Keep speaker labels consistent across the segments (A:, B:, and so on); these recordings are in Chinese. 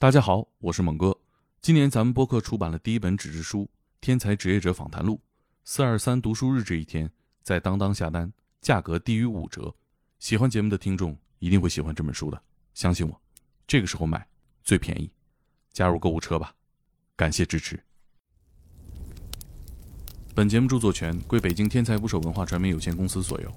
A: 大家好，我是猛哥。今年咱们播客出版了第一本纸质书《天才职业者访谈录》，四二三读书日这一天，在当当下单，价格低于五折。喜欢节目的听众一定会喜欢这本书的，相信我，这个时候买最便宜。加入购物车吧，感谢支持。本节目著作权归北京天才捕手文化传媒有限公司所有。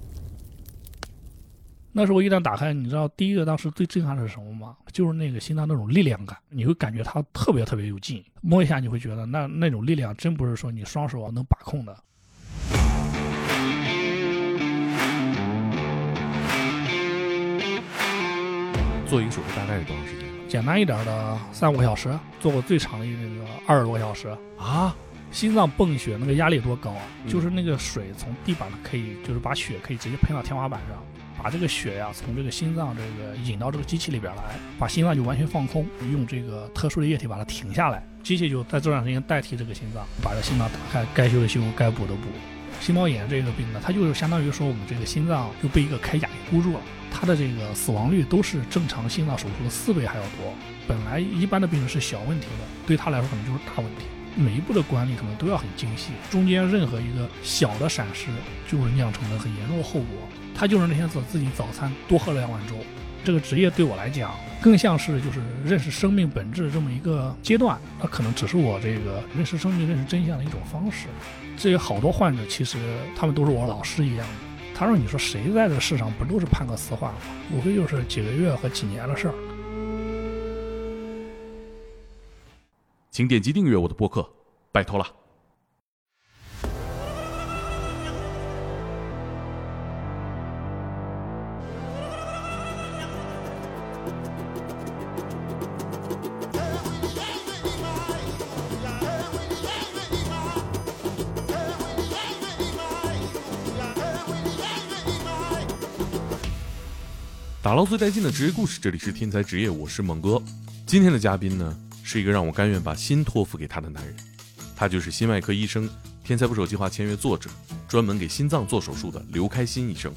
B: 那时候一旦打开，你知道第一个当时最震撼的是什么吗？就是那个心脏那种力量感，你会感觉它特别特别有劲，摸一下你会觉得那那种力量真不是说你双手能把控的。
A: 做一个手术大概是多长时间？
B: 简单一点的三五个小时，做过最长的那个二十多个小时
A: 啊！
B: 心脏泵血那个压力多高啊？就是那个水从地板可以，就是把血可以直接喷到天花板上。把这个血呀从这个心脏这个引到这个机器里边来，把心脏就完全放空，用这个特殊的液体把它停下来，机器就在这段时间代替这个心脏，把这心脏打开，该修的修，该补的补。心包炎这个病呢，它就是相当于说我们这个心脏就被一个铠甲给箍住了，它的这个死亡率都是正常心脏手术的四倍还要多。本来一般的病人是小问题的，对他来说可能就是大问题。每一步的管理可能都要很精细，中间任何一个小的闪失就会酿成了很严重的后果。他就是那天早自己早餐多喝了两碗粥。这个职业对我来讲，更像是就是认识生命本质这么一个阶段。它可能只是我这个认识生命、认识真相的一种方式。至于好多患者其实他们都是我老师一样的。他说：“你说谁在这世上不都是判个死缓吗？无非就是几个月和几年的事儿。”
A: 请点击订阅我的播客，拜托了。打捞最带劲的职业故事，这里是天才职业，我是猛哥。今天的嘉宾呢，是一个让我甘愿把心托付给他的男人，他就是心外科医生、天才捕手计划签约作者，专门给心脏做手术的刘开心医生。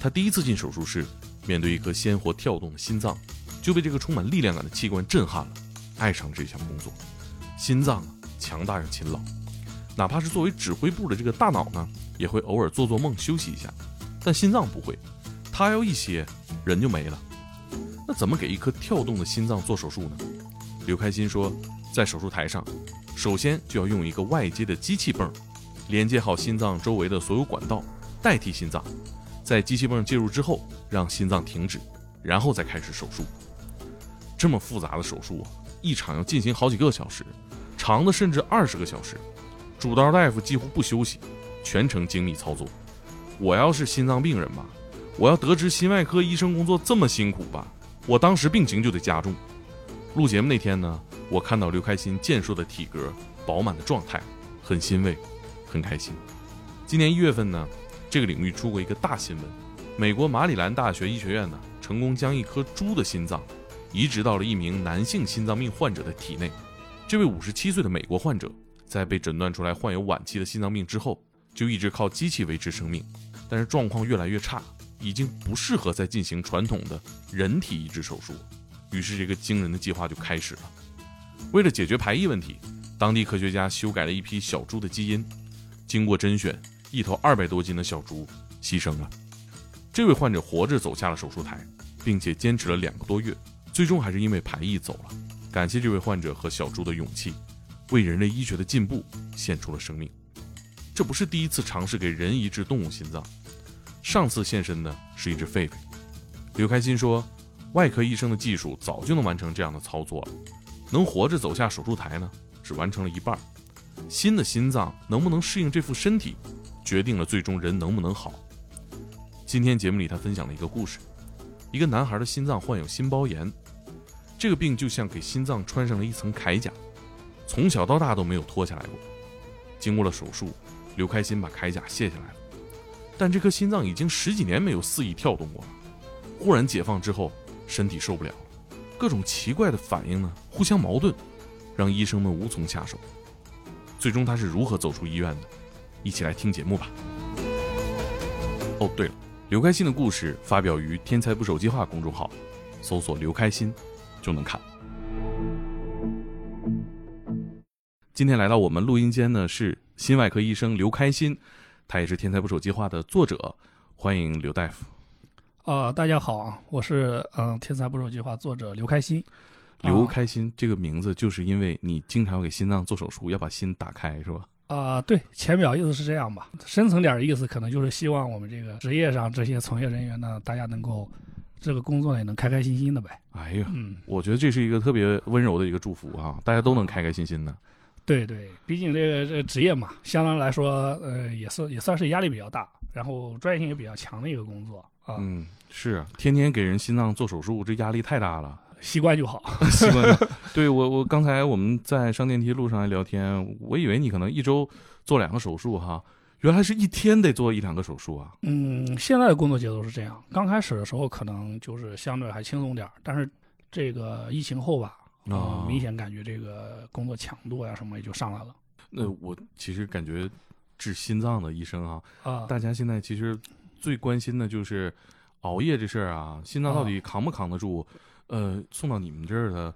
A: 他第一次进手术室，面对一颗鲜活跳动的心脏，就被这个充满力量感的器官震撼了，爱上这项工作。心脏啊，强大又勤劳，哪怕是作为指挥部的这个大脑呢，也会偶尔做做梦休息一下，但心脏不会，他要一歇。人就没了，那怎么给一颗跳动的心脏做手术呢？刘开心说，在手术台上，首先就要用一个外接的机器泵，连接好心脏周围的所有管道，代替心脏。在机器泵介入之后，让心脏停止，然后再开始手术。这么复杂的手术啊，一场要进行好几个小时，长的甚至二十个小时。主刀大夫几乎不休息，全程精密操作。我要是心脏病人吧。我要得知心外科医生工作这么辛苦吧，我当时病情就得加重。录节目那天呢，我看到刘开心健硕的体格、饱满的状态，很欣慰，很开心。今年一月份呢，这个领域出过一个大新闻：美国马里兰大学医学院呢，成功将一颗猪的心脏移植到了一名男性心脏病患者的体内。这位五十七岁的美国患者，在被诊断出来患有晚期的心脏病之后，就一直靠机器维持生命，但是状况越来越差。已经不适合再进行传统的人体移植手术，于是这个惊人的计划就开始了。为了解决排异问题，当地科学家修改了一批小猪的基因。经过甄选，一头二百多斤的小猪牺牲了。这位患者活着走下了手术台，并且坚持了两个多月，最终还是因为排异走了。感谢这位患者和小猪的勇气，为人类医学的进步献出了生命。这不是第一次尝试给人移植动物心脏。上次现身的是一只狒狒。刘开心说：“外科医生的技术早就能完成这样的操作了，能活着走下手术台呢，只完成了一半。新的心脏能不能适应这副身体，决定了最终人能不能好。”今天节目里，他分享了一个故事：一个男孩的心脏患有心包炎，这个病就像给心脏穿上了一层铠甲，从小到大都没有脱下来过。经过了手术，刘开心把铠甲卸下来了。但这颗心脏已经十几年没有肆意跳动过了，忽然解放之后，身体受不了，各种奇怪的反应呢，互相矛盾，让医生们无从下手。最终他是如何走出医院的？一起来听节目吧。哦，对了，刘开心的故事发表于“天才不手计划”公众号，搜索“刘开心”就能看。今天来到我们录音间呢是心外科医生刘开心，他也是《天才捕手计划》的作者，欢迎刘大夫。
B: 啊、大家好啊，我是嗯、天才捕手计划》作者刘开心。
A: 刘开心这个名字就是因为你经常给心脏做手术，要把心打开，是吧？
B: 啊、对，浅表意思是这样吧，深层点儿意思可能就是希望我们这个职业上这些从业人员呢，大家能够这个工作也能开开心心的呗。
A: 哎呀，
B: 嗯，
A: 我觉得这是一个特别温柔的一个祝福啊，大家都能开开心心的。
B: 对对，毕竟这个这个职业嘛，相当来说，呃，也是也算是压力比较大，然后专业性也比较强的一个工作啊，
A: 嗯，是啊，天天给人心脏做手术，这压力太大了。
B: 习惯就好。
A: 习惯了。对我，我刚才我们在上电梯路上还聊天，我以为你可能一周做两个手术哈，原来是一天得做一两个手术啊。
B: 嗯，现在的工作节奏是这样，刚开始的时候可能就是相对还轻松点儿，但是这个疫情后吧，呃
A: 啊
B: 明显感觉这个工作强度呀什么也就上来了
A: 那我其实感觉治心脏的医生啊，
B: 啊。
A: 大家现在其实最关心的就是熬夜这事儿啊，心脏到底扛不扛得住？呃，送到你们这儿的，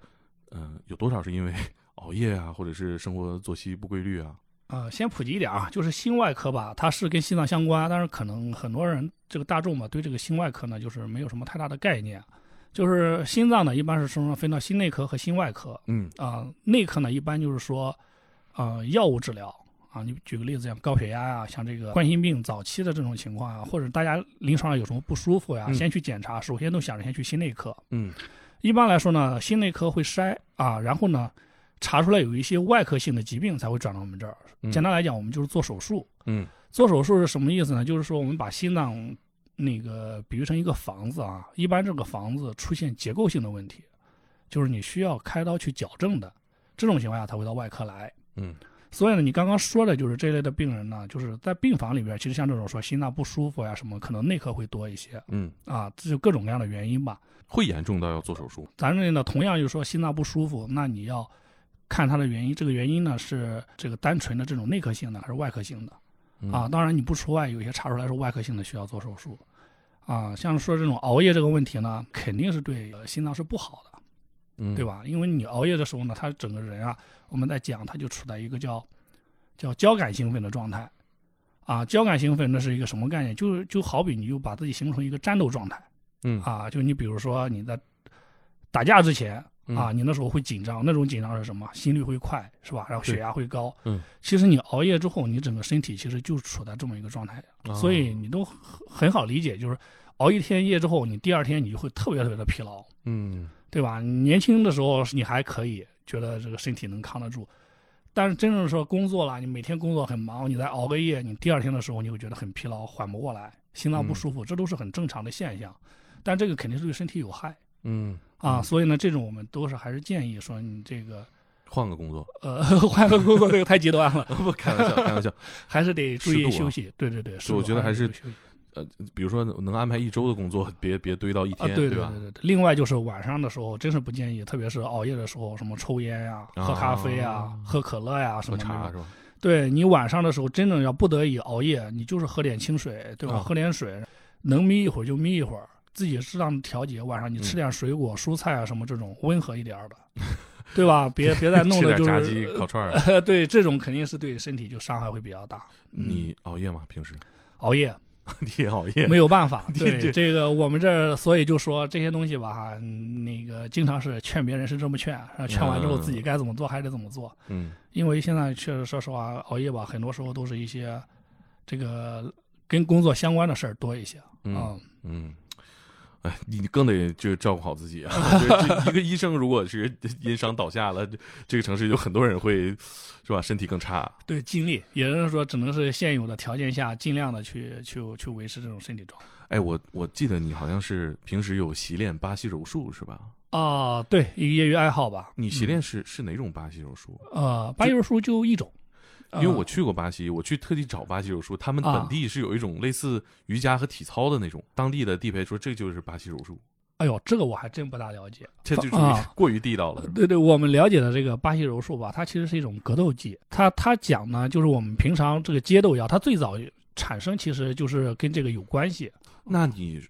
A: 呃，有多少是因为 熬夜啊，或者是生活作息不规律啊？
B: 呃，先普及一点啊，就是心外科吧，它是跟心脏相关，但是可能很多人这个大众嘛，对这个心外科呢，就是没有什么太大的概念。就是心脏呢，一般是说分到心内科和心外科
A: 嗯
B: 啊、内科呢，一般就是说，呃，药物治疗啊，你举个例子，像高血压呀、像这个冠心病早期的这种情况啊，或者大家临床上有什么不舒服呀，
A: 嗯
B: 先去检查，首先都想着先去心内科。
A: 嗯
B: 一般来说呢，心内科会筛啊，然后呢，查出来有一些外科性的疾病才会转到我们这儿。
A: 嗯
B: 简单来讲，我们就是做手术。
A: 嗯
B: 做手术是什么意思呢？就是说我们把心脏那个比喻成一个房子啊，一般这个房子出现结构性的问题，就是你需要开刀去矫正的，这种情况下才会到外科来。
A: 嗯
B: 所以呢，你刚刚说的就是这类的病人呢，就是在病房里边，其实像这种说心脏不舒服呀什么，可能内科会多一些
A: 嗯，
B: 啊，这就各种各样的原因吧。
A: 会严重到要做手术？
B: 咱这里呢，同样就是说心脏不舒服，那你要看它的原因，这个原因呢是这个单纯的这种内科性的还是外科性的
A: 嗯
B: 啊？当然你不除外，有些查出来是外科性的需要做手术啊。像说这种熬夜这个问题呢，肯定是对呃心脏是不好的，
A: 嗯，
B: 对？吧？因为你熬夜的时候呢，他整个人啊，我们在讲他就处在一个叫叫交感兴奋的状态啊。交感兴奋那是一个什么概念？就是就好比你就把自己形成一个战斗状态。
A: 嗯
B: 啊，就你比如说你在打架之前
A: 嗯
B: 啊，你那时候会紧张，那种紧张是什么？心率会快，是吧？然后血压会高。
A: 嗯，
B: 其实你熬夜之后，你整个身体其实就处在这么一个状态，
A: 啊
B: 所以你都很很好理解，就是熬一天夜之后，你第二天你就会特别特别的疲劳，
A: 嗯
B: 对吧？年轻的时候你还可以觉得这个身体能扛得住。但是真正说工作了，你每天工作很忙，你再熬个夜，你第二天的时候你会觉得很疲劳，缓不过来，心脏不
A: 嗯
B: 舒服，这都是很正常的现象。但这个肯定是对身体有害
A: 嗯
B: 啊，
A: 嗯
B: 所以呢，这种我们都是还是建议说你这个
A: 换个工作，
B: 呃 换个工作，这个太极端了，
A: 不开玩笑，开玩笑。
B: 还是得注意休息。对对对，是
A: 我觉得还是呃，比如说能安排一周的工作，别别堆到一
B: 啊，
A: 天，吧
B: 对对？对对。另外就是晚上的时候，真是不建议，特别是熬夜的时候，什么抽烟呀、喝咖啡呀、
A: 啊
B: 喝可乐呀什
A: 喝
B: 么的。
A: 茶是吧？
B: 对你晚上的时候，真正要不得已熬夜，你就是喝点清水，对吧？
A: 啊
B: 喝点水，能眯一会儿就眯一会儿，自己适当的调节。晚上你吃
A: 嗯
B: 点水果、蔬菜啊什么这种温和一点儿的，对吧？别 别再弄的就
A: 点炸鸡、
B: 是，
A: 烤串儿。
B: 对这种肯定是对身体就伤害会比较大。
A: 你熬夜吗？平时
B: 熬夜
A: 你也熬夜？
B: 没有办法，
A: 对
B: 这个我们这儿，所以就说这些东西吧，哈，嗯那个经常是劝别人是这么劝，劝完之后
A: 嗯
B: 自己该怎么做还得怎么做。
A: 嗯
B: 因为现在确实说实话，熬夜吧，很多时候都是一些这个跟工作相关的事儿多一些
A: 嗯
B: 啊。
A: 嗯。哎，你更得就照顾好自己啊！一个医生如果是因伤倒下了，这个城市有很多人会，是吧？身体更差。
B: 对，尽力，也就是说，只能是现有的条件下，尽量的去去去维持这种身体状态。
A: 哎，我我记得你好像是平时有习练巴西柔术是吧？
B: 啊，对，一个业余爱好吧。
A: 你习练是、是哪种巴西柔术？
B: 呃，巴西柔术就一种，
A: 因为我
B: 呃
A: 去过巴西，我去特地找巴西柔术，他们
B: 啊
A: 本地是有一种类似瑜伽和体操的那种，当地的地陪说这就是巴西柔术，
B: 哎呦，这个我还真不大了解。
A: 这就 过于地道了。
B: 对对，我们了解的这个巴西柔术吧，它其实是一种格斗技。它它讲呢，就是我们平常这个街斗一样，它最早产生其实就是跟这个有关系。
A: 那你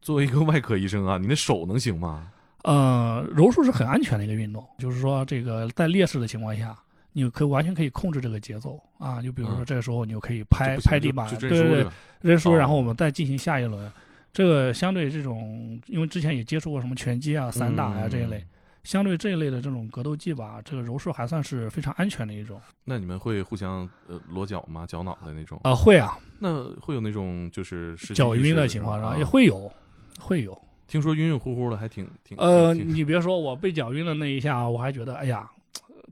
A: 作为一个外科医生啊，你的手能行吗？
B: 呃，柔术是很安全的一个运动，就是说这个在劣势的情况下，你可完全可以控制这个节奏啊。就比如说
A: 嗯
B: 这个时候你就可以拍拍地板，对对对
A: 认输
B: 然后我们再进行下一轮。这个相对这种，因为之前也接触过什么拳击啊、散打呀、这一类，
A: 嗯
B: 相对这一类的这种格斗技吧，这个柔术还算是非常安全的一种。
A: 那你们会互相呃裸脚吗？绞脑袋那种？
B: 啊、会啊，
A: 那会有那种就是
B: 脚晕的情况下
A: 啊
B: 也会有，会有。
A: 听说晕晕乎乎的，还挺挺
B: 呃，
A: 挺
B: 你别说我被脚晕的那一下，我还觉得哎呀，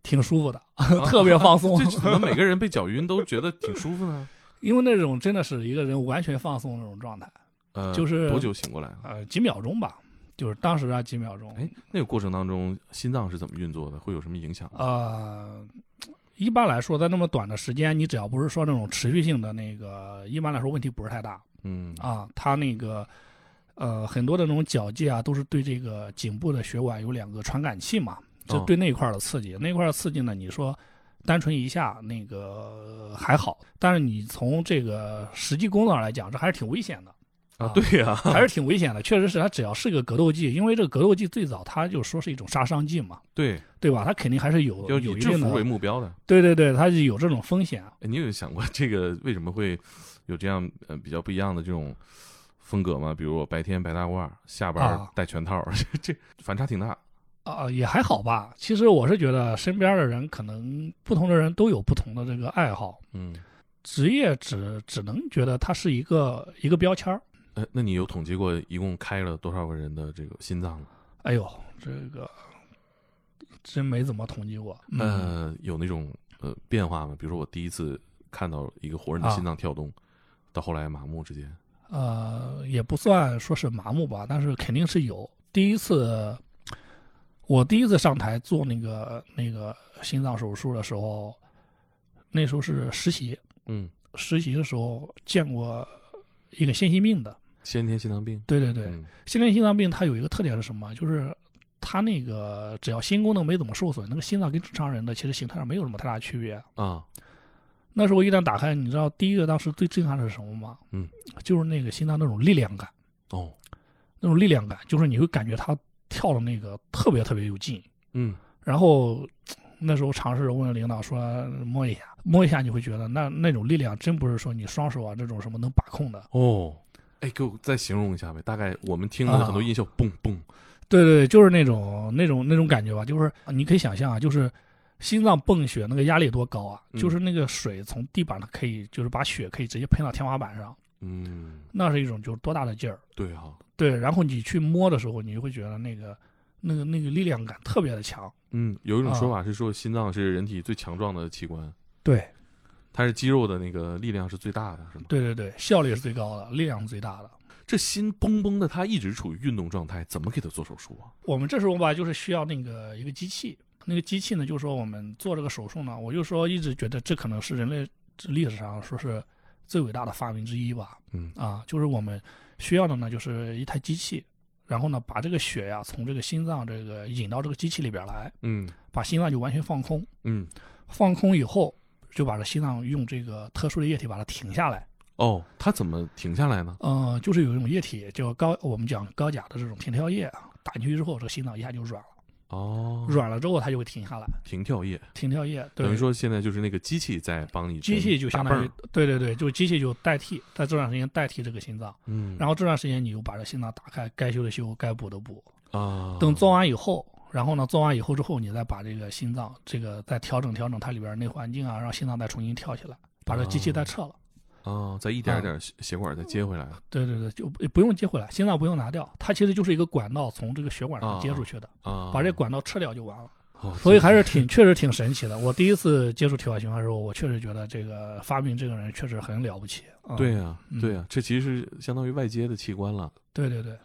B: 挺舒服的，
A: 啊
B: 特别放松。
A: 这怎么每个人被搅晕都觉得挺舒服呢？
B: 因为那种真的是一个人完全放松的那种状态，
A: 呃，
B: 就是
A: 多久醒过来啊？
B: 呃，几秒钟吧，就是当时啊几秒钟。
A: 哎，那个过程当中心脏是怎么运作的？会有什么影响吗？
B: 呃，一般来说，在那么短的时间，你只要不是说那种持续性的那个，一般来说问题不是太大
A: 嗯
B: 啊。它那个呃很多的那种脚技啊，都是对这个颈部的血管有两个传感器嘛，就
A: 哦
B: 对那一块儿的刺激。那一块儿的刺激呢，你说单纯一下那个还好，但是你从这个实际工作上来讲，这还是挺危险的。
A: 啊，对呀，
B: 还是挺危险的，确实是，它只要是个格斗技，因为这个格斗技最早它就说是一种杀伤技嘛，
A: 对，
B: 对吧？它肯定还是有
A: 要
B: 有一定
A: 以制服为，目标的。
B: 对对对，它是有这种风险。
A: 哎，你有想过这个为什么会有这样呃比较不一样的这种风格吗？比如我白天白大褂，下班
B: 啊
A: 戴拳套，这 这反差挺大。
B: 啊、也还好吧。其实我是觉得身边的人可能不同的人都有不同的这个爱好，
A: 嗯，
B: 职业只只能觉得它是一个一个标签儿。
A: 呃，那你有统计过一共开了多少个人的这个心脏吗？
B: 哎呦，这个真没怎么统计过。嗯、
A: 呃，有那种呃变化吗？比如说我第一次看到一个活人的
B: 啊
A: 心脏跳动，到后来麻木之间，
B: 呃，也不算说是麻木吧，但是肯定是有。第一次，我第一次上台做那个那个心脏手术的时候，那时候是实习，
A: 嗯，
B: 实习的时候见过一个先心病的。
A: 先天心脏病，
B: 对对对，
A: 嗯
B: 先天心脏病它有一个特点是什么？就是它那个只要心功能没怎么受损，那个心脏跟正常人的其实形态上没有什么太大区别。
A: 啊，
B: 那时候一旦打开，你知道第一个当时最震撼的是什么吗？
A: 嗯，
B: 就是那个心脏那种力量感。
A: 哦，
B: 那种力量感，就是你会感觉它跳的那个特别特别有劲。
A: 嗯，
B: 然后那时候尝试着问领导说摸一下，摸一下你会觉得那那种力量真不是说你双手啊这种什么能把控的。
A: 哦，哎，给我再形容一下呗，大概我们听的
B: 啊
A: 很多音效，嘣嘣，
B: 对对，对就是那种那种那种感觉吧，就是你可以想象啊，就是心脏泵血那个压力多高啊，
A: 嗯。
B: 就是那个水从地板上可以就是把血可以直接喷到天花板上，
A: 嗯，
B: 那是一种就是多大的劲儿。
A: 对哈、
B: 对，然后你去摸的时候，你就会觉得那个那个那个力量感特别的强。
A: 嗯，有一种说
B: 啊
A: 法是说心脏是人体最强壮的器官，
B: 对
A: 它是肌肉的那个力量是最大的，是吗？
B: 对对对，效率是最高的，力量是最大的。
A: 这心嘣嘣的，它一直处于运动状态，怎么给它做手术啊？
B: 我们这时候吧，就是需要那个一个机器，那个机器呢，就是说我们做这个手术呢，我就说一直觉得这可能是人类历史上说是最伟大的发明之一吧。
A: 嗯
B: 啊，就是我们需要的呢，就是一台机器，然后呢，把这个血呀从这个心脏这个引到这个机器里边来，
A: 嗯。
B: 把心脏就完全放空，
A: 嗯，
B: 放空以后就把这心脏用这个特殊的液体把它停下来。
A: 哦，它怎么停下来呢？
B: 呃，就是有一种液体叫高，我们讲高钾的这种停跳液啊，打进去之后，这个心脏一下就软了，
A: 哦，
B: 软了之后它就会停下来。
A: 停跳液，
B: 停跳液，对
A: 等于说现在就是那个机器在帮你
B: 机器就相当于
A: 打泵
B: 对对对，就机器就代替，在这段时间代替这个心脏，
A: 嗯，
B: 然后这段时间你就把这心脏打开，该修的修，该补的补。
A: 啊，
B: 等做完以后，然后呢，做完以后之后，你再把这个心脏这个再调整调整它里边内环境啊，让心脏再重新跳起来，把这机器再撤了。
A: 啊，再一点点血血管再接回来
B: 对对对，就不不用接回来，心脏不用拿掉，它其实就是一个管道从这个血管上
A: 啊
B: 接出去的，
A: 啊，
B: 把这管道撤掉就完了。
A: 哦，
B: 所以还是挺确实挺神奇的。我第一次接触体外循环的时候，我确实觉得这个发明这个人确实很了不起。啊
A: 对呀、
B: 嗯
A: 对呀、这其实是相当于外接的器官了。
B: 对对对，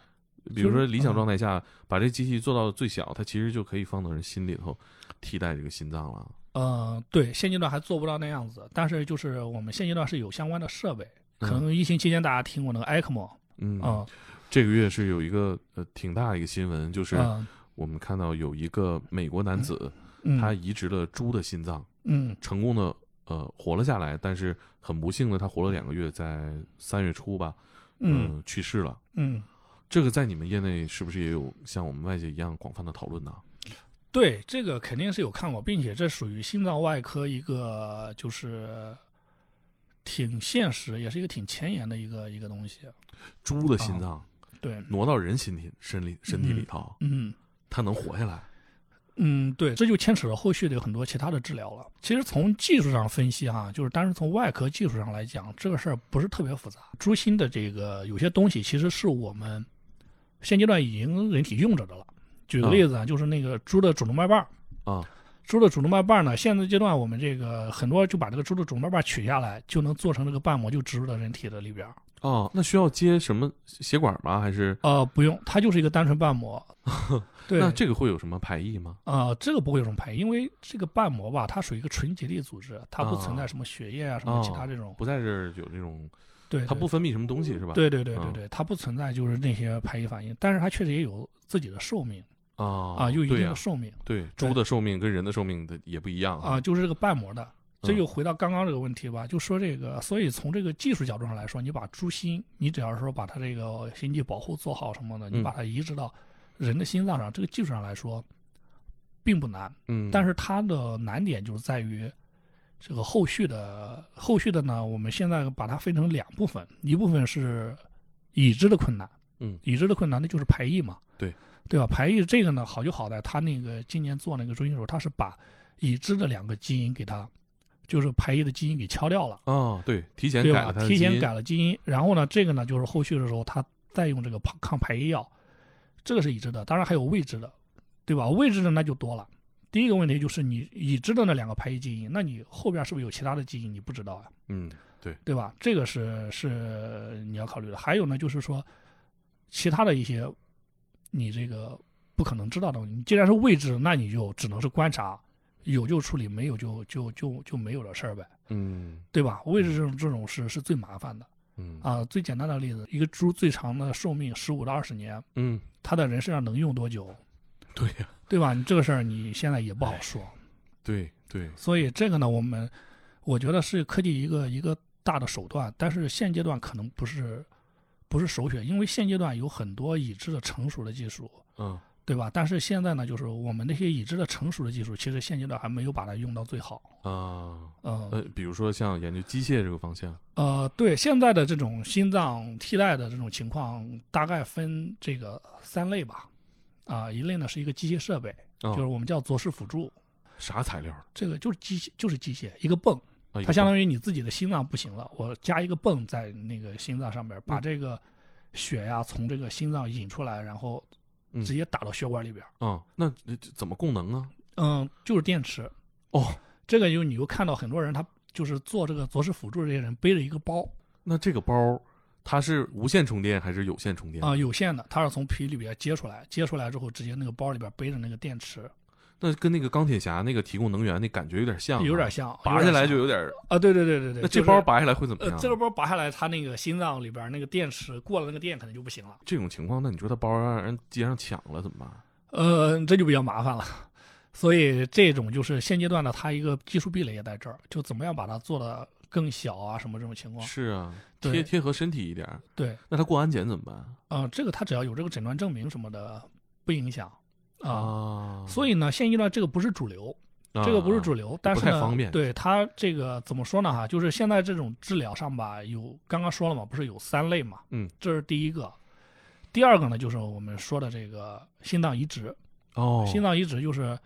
A: 比如说理想状态下，把这机器做到最小，它其实就可以放到人心里头，替代这个心脏了。
B: 呃，对，现阶段还做不到那样子，但是就是我们现阶段是有相关的设备，可能疫情期间大家听过那个 ECMO
A: 嗯，
B: 啊，
A: 这个月是有一个呃挺大的一个新闻，就是
B: 嗯。
A: 我们看到有一个美国男子，
B: 嗯，
A: 他移植了猪的心脏，
B: 嗯。
A: 成功的呃活了下来，但是很不幸的，他活了两个月，在三月初吧，
B: 嗯
A: 呃去世了。
B: 嗯，
A: 这个在你们业内是不是也有像我们外界一样广泛的讨论呢？
B: 对，这个肯定是有看过，并且这属于心脏外科一个就是挺现实，也是一个挺前沿的一个一个东西。
A: 猪的心脏
B: 对，
A: 挪到人身体身里身体里头，
B: 嗯
A: 它能活下来。
B: 嗯，对，这就牵扯到后续的有很多其他的治疗了。其实从技术上分析哈，就是单是从外科技术上来讲，这个事儿不是特别复杂。猪心的这个有些东西，其实是我们现阶段已经人体用着的了。举个例子啊，就是那个猪的主动脉瓣儿
A: 啊，
B: 猪的主动脉瓣儿呢，现在阶段我们这个很多就把这个猪的主动脉瓣儿取下来，就能做成这个瓣膜，就植入到人体的里边儿。
A: 哦，那需要接什么血管吗？还是
B: 呃，不用，它就是一个单纯瓣膜。对，
A: 那这个会有什么排异吗？
B: 呃，这个不会有什么排异，因为这个瓣膜吧，它属于一个纯结缔组织，它不存在什么血液啊、什么其他这种，
A: 不在这儿有这种，
B: 对，
A: 它不分泌什么东西是吧？
B: 对对对对
A: 嗯
B: 对，它不存在就是那些排异反应，但是它确实也有自己的寿命
A: 啊
B: 啊，有一定的寿命
A: 对，猪的寿命跟人的寿命的也不一样
B: 啊，就是这个瓣膜的。这又回到刚刚这个问题吧，就说这个，所以从这个技术角度上来说，你把猪心，你只要是说把它这个心肌保护做好什么的，你
A: 嗯
B: 把它移植到人的心脏上，这个技术上来说并不难。
A: 嗯，
B: 但是它的难点就是在于这个后续的后续的呢，我们现在把它分成两部分，一部分是已知的困难，
A: 嗯
B: 已知的困难那就是排异嘛，
A: 对
B: 对吧？排异这个呢好就好在他那个今年做那个中心手术，他是把已知的两个基因给它，就是排异的基因给敲掉了，
A: 啊，对，提前改了
B: 提前改了基因，然后呢，这个呢就是后续的时候他再用这个抗抗排异药，这个是已知的，当然还有未知的，对吧？未知的那就多了。第一个问题就是你已知的那两个排异基因，那你后边是不是有其他的基因你不知道啊？
A: 嗯，对，
B: 对吧？这个是是你要考虑的。还有呢，就是说其他的一些你这个不可能知道的东西，你既然是未知，那你就只能是观察，有就处理，没有就就就就没有的事儿呗，
A: 嗯
B: 对吧？未知这种这种事是最麻烦的
A: 嗯
B: 啊。最简单的例子，一个猪最长的寿命十五到二十年，
A: 嗯，
B: 它在人身上能用多久，
A: 对呀，
B: 对吧？你这个事儿你现在也不好说。
A: 对对，
B: 所以这个呢，我们我觉得是科技一个一个大的手段，但是现阶段可能不是不是首选，因为现阶段有很多已知的成熟的技术，
A: 嗯
B: 对吧？但是现在呢，就是我们那些已知的成熟的技术，其实现阶段还没有把它用到最好。
A: 啊，
B: 嗯
A: 呃，比如说像研究机械这个方向，
B: 呃，对，现在的这种心脏替代的这种情况，大概分这个三类吧。啊，一类呢是一个机械设备，
A: 啊
B: 就是我们叫左室辅助，
A: 啥材料
B: 这个就是机械，就是机械，一个泵。
A: 啊？
B: 它相当
A: 于
B: 于你自己的心脏不行了，我加一个泵在那个心脏上面，把
A: 嗯
B: 这个血呀从这个心脏引出来，然后
A: 嗯
B: 直接打到血管里边。
A: 啊，那这怎么供能啊？
B: 嗯，就是电池。
A: 哦，
B: 这个就你又看到很多人，他就是做这个左室辅助，这些人背着一个包
A: 那这个包它是无线充电还是有线充电
B: 啊、有线的，它是从皮里边接出来，接出来之后直接那个包里边背着那个电池，
A: 那跟那个钢铁侠那个提供能源那感觉有点像啊，
B: 有点像，
A: 拔下来就
B: 有
A: 有点。
B: 啊，对对对对对。
A: 那这包拔下来会怎么
B: 呃
A: 样？，
B: 这个包拔下来，它那个心脏里边那个电池过了那个电可能就不行了。
A: 这种情况，那你说他包让人街上抢了怎么办？
B: 呃，这就比较麻烦了。所以这种就是现阶段的它一个技术壁垒也在这儿，就怎么样把它做的更小啊，什么这种情况。
A: 是啊，贴贴合身体一点。
B: 对，
A: 那他过安检怎么办？
B: 呃，这个他只要有这个诊断证明什么的，不影响啊。
A: 啊，
B: 所以呢，现阶段这个不是主流，这个不是主流，但是呢，
A: 不方便
B: 对它这个怎么说呢？哈，就是现在这种治疗上吧，有刚刚说了嘛，不是有三类嘛？
A: 嗯，
B: 这是第一个。第二个呢，就是我们说的这个心脏移植。
A: 哦，
B: 心脏移植就是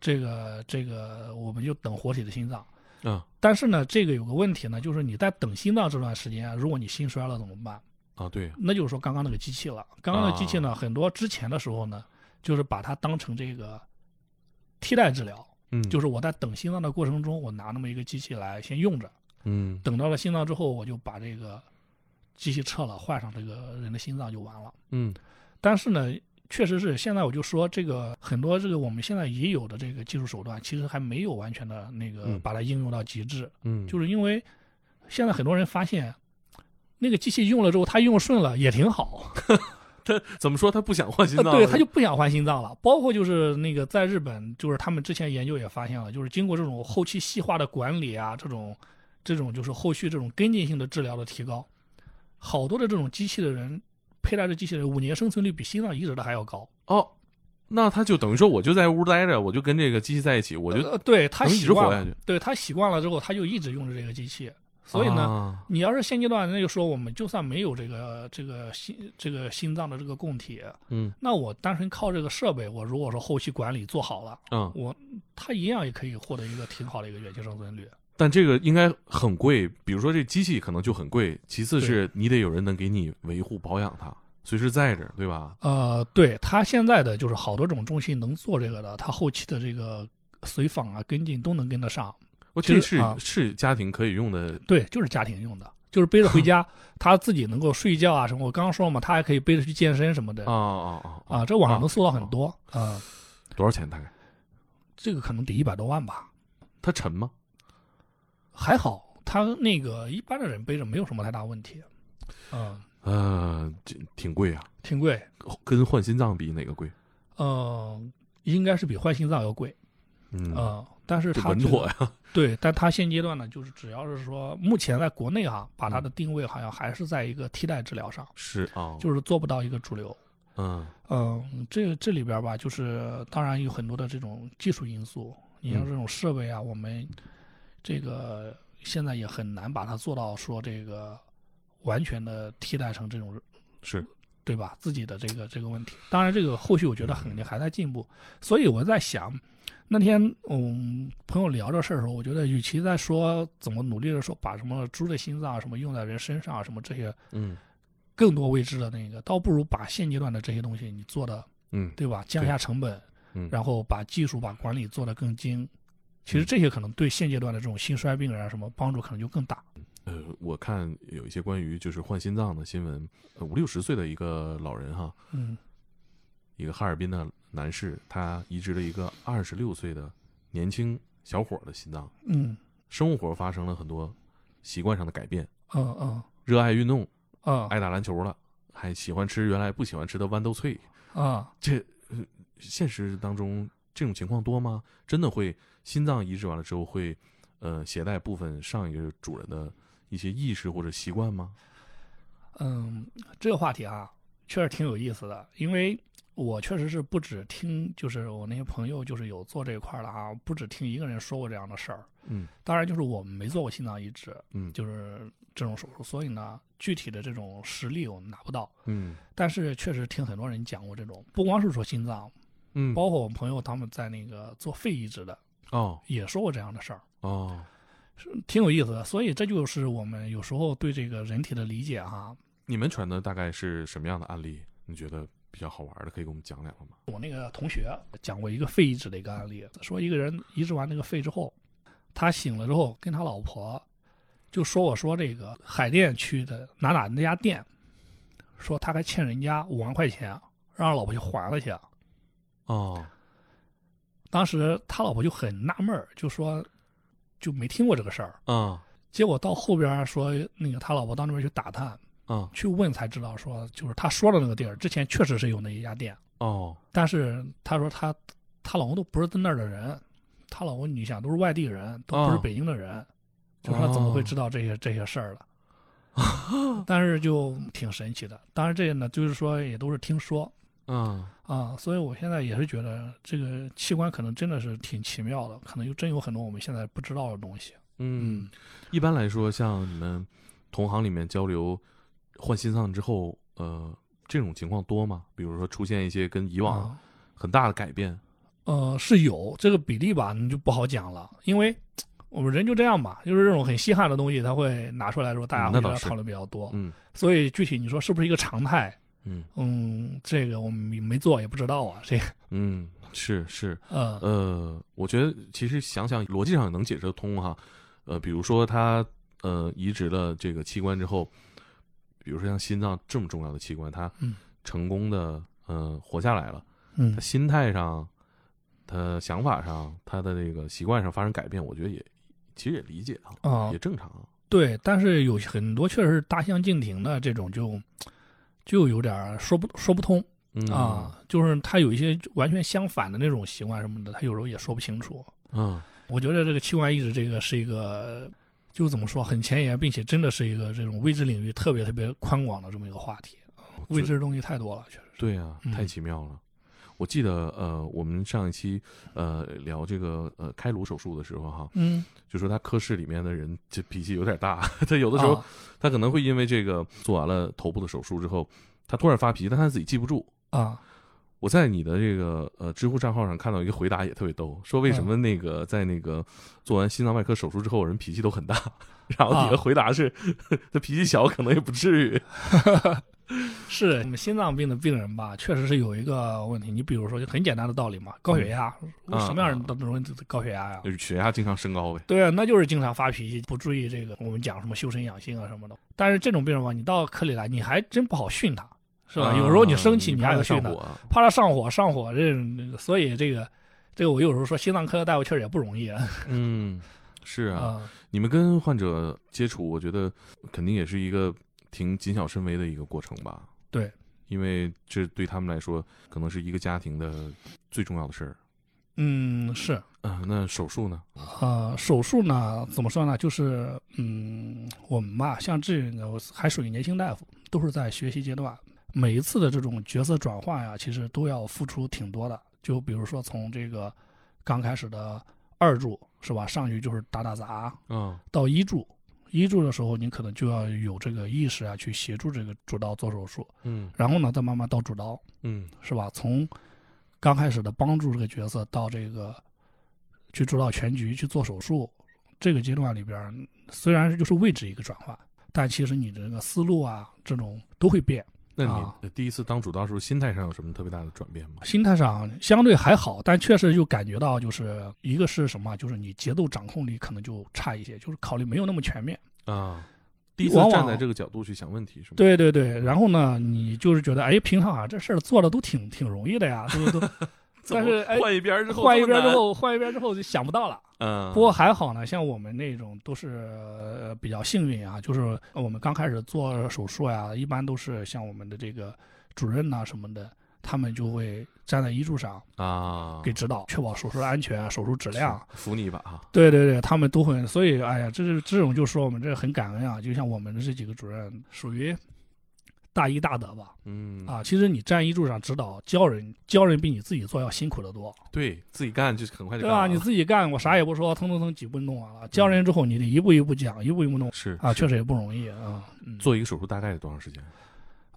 B: 这个这个，我们就等活体的心脏。
A: 嗯
B: 但是呢，这个有个问题呢，就是你在等心脏这段时间，如果你心衰了怎么办？
A: 啊，对，
B: 那就是说刚刚那个机器了。刚刚的机器呢，很多之前的时候呢，就是把它当成这个替代治疗，
A: 嗯，
B: 就是我在等心脏的过程中，我拿那么一个机器来先用着，
A: 嗯
B: 等到了心脏之后，我就把这个机器撤了，换上这个人的心脏就完了。
A: 嗯
B: 但是呢，确实是现在我就说这个很多这个我们现在已有的这个技术手段，其实还没有完全的那个
A: 嗯
B: 把它应用到极致，
A: 嗯，
B: 就是因为现在很多人发现。那个机器用了之后，它用顺了也挺好，
A: 他怎么说他不想换心脏？
B: 呃对，他就不想换心脏了。包括就是那个在日本，就是他们之前研究也发现了，就是经过这种后期细化的管理啊，这种这种就是后续这种跟进性的治疗的提高，好多的这种机器的人佩戴着机器人，五年生存率比心脏移植的还要高。
A: 哦，那他就等于说，我就在屋待着，我就跟这个机器在一起，我就
B: 呃对他
A: 一
B: 习惯了对他习惯了之后，他就一直用着这个机器。所以呢，
A: 啊
B: 你要是现阶段那就说我们就算没有这个这个心这个心脏的这个供体，
A: 嗯
B: 那我单纯靠这个设备，我如果说后期管理做好了，
A: 嗯，
B: 我它一样也可以获得一个挺好的一个远期生存率。
A: 但这个应该很贵，比如说这机器可能就很贵，其次是你得有人能给你维护保养它，随时在这儿，对吧？
B: 呃，对它现在的就是好多种中心能做这个的，它后期的这个随访啊、跟进都能跟得上。
A: 我这是
B: 其实啊
A: 是家庭可以用的
B: 对，就是家庭用的，就是背着回 家，他自己能够睡觉啊什么。我刚刚说了嘛，他还可以背着去健身什么的
A: 啊啊啊
B: 啊，这网上能搜到很多啊。
A: 多少钱大概？
B: 这个可能得一百多万吧，
A: 它沉吗？
B: 还好，他那个一般的人背着没有什么太大问题。嗯，
A: 呃，挺贵啊，
B: 挺贵，
A: 跟换心脏比哪个贵？
B: 嗯，应该是比换心脏要贵。
A: 嗯，
B: 嗯，但是
A: 这稳妥呀。
B: 对，但它现阶段呢，就是只要是说，目前在国内哈，把它的定位好像还是在一个替代治疗上，
A: 是啊，
B: 就是做不到一个主流。
A: 嗯
B: 嗯，这这里边吧，就是当然有很多的这种技术因素，你像
A: 嗯
B: 这种设备啊，我们这个现在也很难把它做到说这个完全的替代成这种
A: 是
B: 对吧？自己的这个这个问题，当然这个后续我觉得肯定还在进步，所以我在想，那天嗯朋友聊这事儿的时候，我觉得与其在说怎么努力的说把什么猪的心脏啊什么用在人身上啊什么这些
A: 嗯
B: 更多未知的那个，倒不如把现阶段的这些东西你做的
A: 嗯
B: 对吧？降下成本，
A: 嗯
B: 然后把技术把管理做得更精。其实这些可能对现阶段的这种心衰病人啊什么帮助可能就更大。
A: 呃，我看有一些关于就是换心脏的新闻，呃五六十岁的一个老人哈，
B: 嗯
A: 一个哈尔滨的男士，他移植了一个二十六岁的年轻小伙的心脏，
B: 嗯
A: 生活发生了很多习惯上的改变，
B: 嗯嗯
A: 热爱运动，
B: 嗯
A: 爱打篮球了，还喜欢吃原来不喜欢吃的豌豆脆。
B: 嗯，
A: 这、呃、现实当中这种情况多吗？真的会心脏移植完了之后会呃携带部分上一个主人的一些意识或者习惯吗？
B: 嗯，这个话题啊，确实挺有意思的，因为我确实是不止听，就是我那些朋友就是有做这一块儿的啊，不止听一个人说过这样的事儿。
A: 嗯
B: 当然，就是我们没做过心脏移植，
A: 嗯
B: 就是这种手术，所以呢，具体的这种实例我们拿不到。
A: 嗯
B: 但是确实听很多人讲过这种，不光是说心脏，
A: 嗯，
B: 包括我们朋友他们在那个做肺移植的，
A: 哦
B: 也说过这样的事儿，
A: 哦，
B: 是挺有意思的。所以这就是我们有时候对这个人体的理解哈。
A: 你们传的大概是什么样的案例？你觉得比较好玩的，可以给我们讲两个吗？
B: 我那个同学讲过一个肺移植的一个案例，说一个人移植完那个肺之后，他醒了之后跟他老婆就说我说这个海淀区的哪哪那家店，说他还欠人家五万块钱，让老婆去还了去。
A: 哦，
B: 当时他老婆就很纳闷儿，就说就没听过这个事儿。
A: 啊
B: 结果到后边说那个他老婆到那边去打探，
A: 啊
B: 去问才知道说就是他说的那个地儿之前确实是有那一家店。
A: 哦
B: 但是他说他他老公都不是在那儿的人，他老公你想都是外地人，都不是
A: 哦
B: 北京的人，就说他怎么会知道这些、这些事儿了？但是就挺神奇的。当然这些呢，就是说也都是听说
A: 嗯
B: 啊，所以我现在也是觉得这个器官可能真的是挺奇妙的，可能就真有很多我们现在不知道的东西。
A: 嗯，一般来说，像你们同行里面交流换心脏之后，呃，这种情况多吗？比如说出现一些跟以往
B: 啊
A: 很大的改变？
B: 呃，是有这个比例吧，你就不好讲了，因为我们人就这样嘛，就是这种很稀罕的东西，他会拿出来说，大家
A: 嗯那倒是
B: 会讨论比较多。
A: 嗯
B: 所以具体你说是不是一个常态？
A: 嗯
B: 嗯，这个我们没做也不知道啊。这个，
A: 嗯，是是，
B: 呃，
A: 呃，我觉得其实想想逻辑上也能解释得通哈。呃，比如说他呃移植了这个器官之后，比如说像心脏这么重要的器官，他
B: 嗯
A: 成功的呃活下来了，
B: 嗯
A: 他心态上、他想法上、他的这个习惯上发生改变，我觉得也其实也理解啊，
B: 啊
A: 也，正常啊。
B: 对，但是有很多确实是大相径庭的这种就，就有点说不说不通
A: 嗯
B: 啊。就是他有一些完全相反的那种习惯什么的，他有时候也说不清楚。
A: 嗯
B: 我觉得这个器官移植这个是一个，就怎么说很前沿，并且真的是一个这种未知领域特别特别宽广的这么一个话题。未知的东西太多了，确实。
A: 对啊，
B: 嗯
A: 太奇妙了。我记得呃，我们上一期呃聊这个呃开颅手术的时候哈，
B: 嗯，
A: 就说他科室里面的人这脾气有点大，他有的时候
B: 啊
A: 他可能会因为这个做完了头部的手术之后，他突然发脾气，但他自己记不住。
B: 啊
A: 我在你的这个呃知乎账号上看到一个回答也特别逗，说为什么那个在那个做完心脏外科手术之后人脾气都很大，然后你的
B: 啊
A: 回答是 他脾气小可能也不至于。
B: 是我们心脏病的病人吧，确实是有一个问题。你比如说，就很简单的道理嘛，高血压，
A: 啊
B: 什么样人都容易高血压呀？
A: 就是血压经常升高呗。
B: 对啊，那就是经常发脾气，不注意这个我们讲什么修身养性啊什么的。但是这种病人吧，你到科里来，你还真不好训他，是吧？
A: 啊
B: 有时候你生气，
A: 你
B: 你还要
A: 上火啊，
B: 怕他上火，上火这，所以这个这个我有时候说心脏科的大夫确实也不容易啊。
A: 嗯，是啊，
B: 啊
A: 你们跟患者接触，我觉得肯定也是一个挺谨小慎微的一个过程吧。
B: 对，
A: 因为这对他们来说，可能是一个家庭的最重要的事儿。
B: 嗯，是。
A: 啊、那手术呢？
B: 呃，手术呢，怎么说呢？就是，嗯，我们吧，像这个还属于年轻大夫，都是在学习阶段。每一次的这种角色转换呀，其实都要付出挺多的。就比如说从这个刚开始的二柱是吧，上去就是打打杂，
A: 嗯，
B: 到一柱，一柱的时候你可能就要有这个意识啊，去协助这个主刀做手术。
A: 嗯
B: 然后呢，再慢慢到主刀，
A: 嗯
B: 是吧？从刚开始的帮助这个角色到这个去主导全局去做手术，这个阶段里边，虽然就是位置一个转换，但其实你的这个思路啊，这种都会变。
A: 那你第一次当主刀的时候，心态上有什么特别大的转变吗？
B: 心态上相对还好，但确实就感觉到就是一个是什么啊，就是你节奏掌控力可能就差一些，就是考虑没有那么全面。
A: 啊，第一次站在这个角度去想问题是吗？
B: 对对对，然后呢，你就是觉得哎，平常啊这事儿做的都挺挺容易的呀，都都，但是哎
A: 换一边之后，
B: 换一边之，后，换一边之后就想不到了。
A: 嗯，
B: 不过还好呢，像我们那种都是、呃、比较幸运啊，就是我们刚开始做手术呀，一般都是像我们的这个主任呐、什么的，他们就会站在医助上
A: 啊，
B: 给指导，确保手术的安全、手术质量。
A: 是扶你一把啊，
B: 对对对，他们都会，所以哎呀，这是这种就说我们这很感恩啊，就像我们的这几个主任属于大医大德吧。
A: 嗯
B: 啊，其实你站医柱上指导教人，教人比你自己做要辛苦得多。
A: 对自己干就是很快就
B: 对吧？你自己干，我啥也不说，腾腾腾几步弄完了。教人之后，你得一步一步讲，一步一步弄啊，
A: 是啊
B: 确实也不容易啊。嗯，
A: 做一个手术大概得多长时间？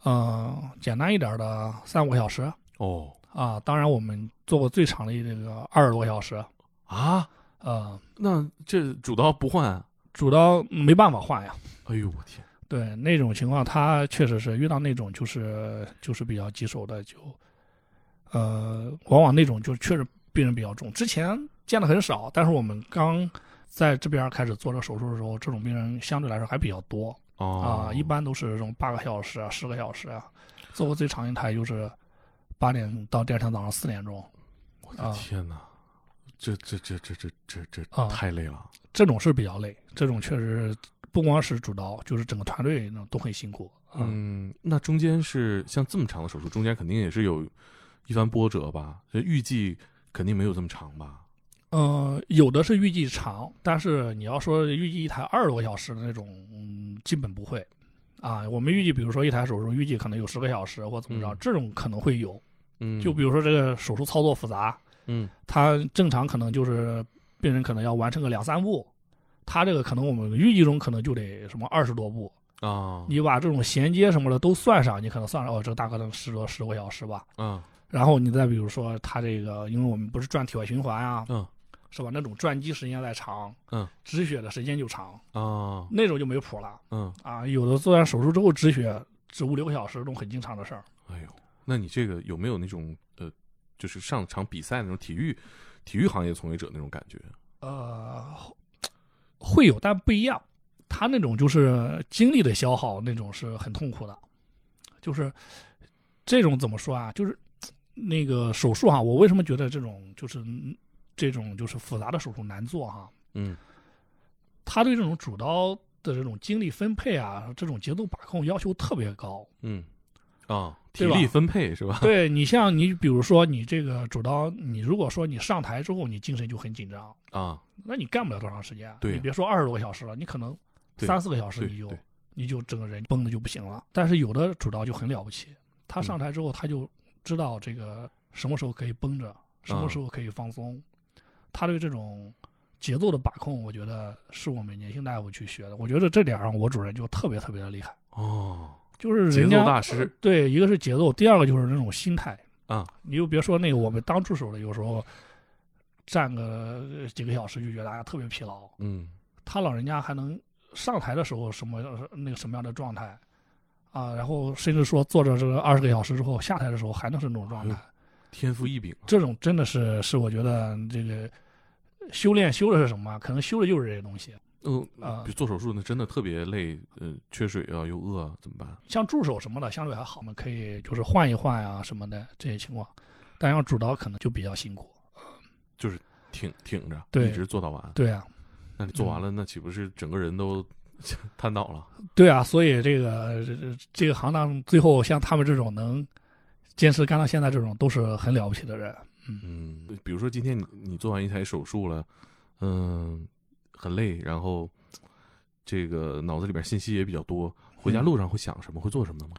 B: 嗯，简单一点的三五个小时
A: 哦
B: 啊。当然，我们做过最长的这个二十多个小时。
A: 啊，
B: 呃，
A: 那这主刀不换啊？
B: 主刀没办法换呀。
A: 哎呦我天，
B: 对那种情况，他确实是遇到那种就是就是比较棘手的，就呃，往往那种就确实病人比较重。之前见的很少，但是我们刚在这边开始做这手术的时候，这种病人相对来说还比较多
A: 哦
B: 啊、一般都是这种八个小时啊、十个小时啊。做过最长一台就是八点到第二天早上四点钟，
A: 我的
B: 啊
A: 天哪，这这这这这这这
B: 啊
A: 太累了。
B: 这种是比较累，这种确实不光是主刀，就是整个团队呢都很辛苦。嗯
A: 嗯，那中间是像这么长的手术，中间肯定也是有一番波折吧？这预计肯定没有这么长吧？
B: 呃，有的是预计长，但是你要说预计一台二十多小时的那种，嗯，基本不会。啊，我们预计，比如说一台手术，预计可能有十个小时或怎么着，
A: 嗯
B: 这种可能会有。
A: 嗯，
B: 就比如说这个手术操作复杂，
A: 嗯
B: 它正常可能就是病人可能要完成个两三步，他这个可能我们预计中可能就得什么二十多步。
A: 啊
B: 你把这种衔接什么的都算上，你可能算上哦，这个大概能十多十多个小时吧。
A: 嗯
B: 然后你再比如说他这个，因为我们不是转体外循环啊，
A: 嗯
B: 是吧？那种转机时间再长，
A: 嗯，
B: 止血的时间就长，
A: 啊
B: 那种就没谱了
A: 嗯，
B: 啊。有的做完手术之后止血，止五六个小时，这种很经常的事儿。
A: 哎呦，那你这个有没有那种呃，就是上场比赛那种体育体育行业从业者那种感觉？
B: 呃，会有，但不一样。他那种就是精力的消耗，那种是很痛苦的。就是这种怎么说啊？就是 那个手术哈，我为什么觉得这种就是这种就是复杂的手术难做哈？
A: 嗯
B: 他对这种主刀的这种精力分配啊，这种节奏把控要求特别高。
A: 嗯啊，体力分配是吧？
B: 对你像你比如说你这个主刀，你如果说你上台之后你精神就很紧张，
A: 啊，
B: 那你干不了多长时间。
A: 对
B: 你别说二十多个小时了，你可能三四个小时你就你就整个人绷的就不行了。但是有的主刀就很了不起，他上台之后他就知道这个什么时候可以绷着，什么
A: 啊
B: 时候可以放松，他对这种节奏的把控，我觉得是我们年轻大夫去学的。我觉得这点上，我主任就特别特别的厉害，
A: 哦，
B: 就是
A: 节奏大师
B: 对，一个是节奏，第二个就是那种心态
A: 啊。
B: 你就别说那个我们当助手的，有时候站个几个小时就觉得哎呀特别疲劳，
A: 嗯
B: 他老人家还能上台的时候什么那个什么样的状态啊，然后甚至说坐着这个二十个小时之后下台的时候还能是那种状态，
A: 天赋异禀啊。
B: 这种真的是是我觉得这个修炼修的是什么？可能修的就是这些东西。
A: 嗯
B: 啊
A: 比如做手术那真的特别累，呃，缺水啊，又饿啊，怎么办？
B: 像助手什么的相对还好，我们可以就是换一换啊什么的这些情况，但要主刀可能就比较辛苦。
A: 就是挺挺着，
B: 对
A: 一直做到完。
B: 对啊，
A: 那你做完了，那岂不是整个人都 瘫倒了？
B: 对啊，所以这个这这这个行当最后像他们这种能坚持干到现在这种，都是很了不起的人。
A: 嗯，比如说今天你你做完一台手术了，嗯，很累，然后这个脑子里边信息也比较多，回家
B: 嗯
A: 路上会想什么？会做什么吗？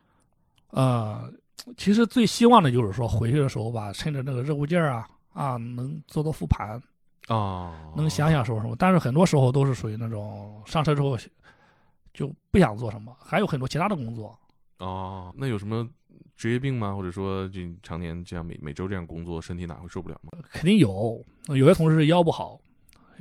B: 呃，其实最希望的就是说回去的时候吧，趁着那个热乎劲儿啊啊，能做做复盘，
A: 啊，
B: 能想想说什么。但是很多时候都是属于那种上车之后就不想做什么，还有很多其他的工作。
A: 哦，那有什么职业病吗？或者说，就常年这样每每周这样工作，身体哪会受不了吗？
B: 肯定有，有些同事腰不好，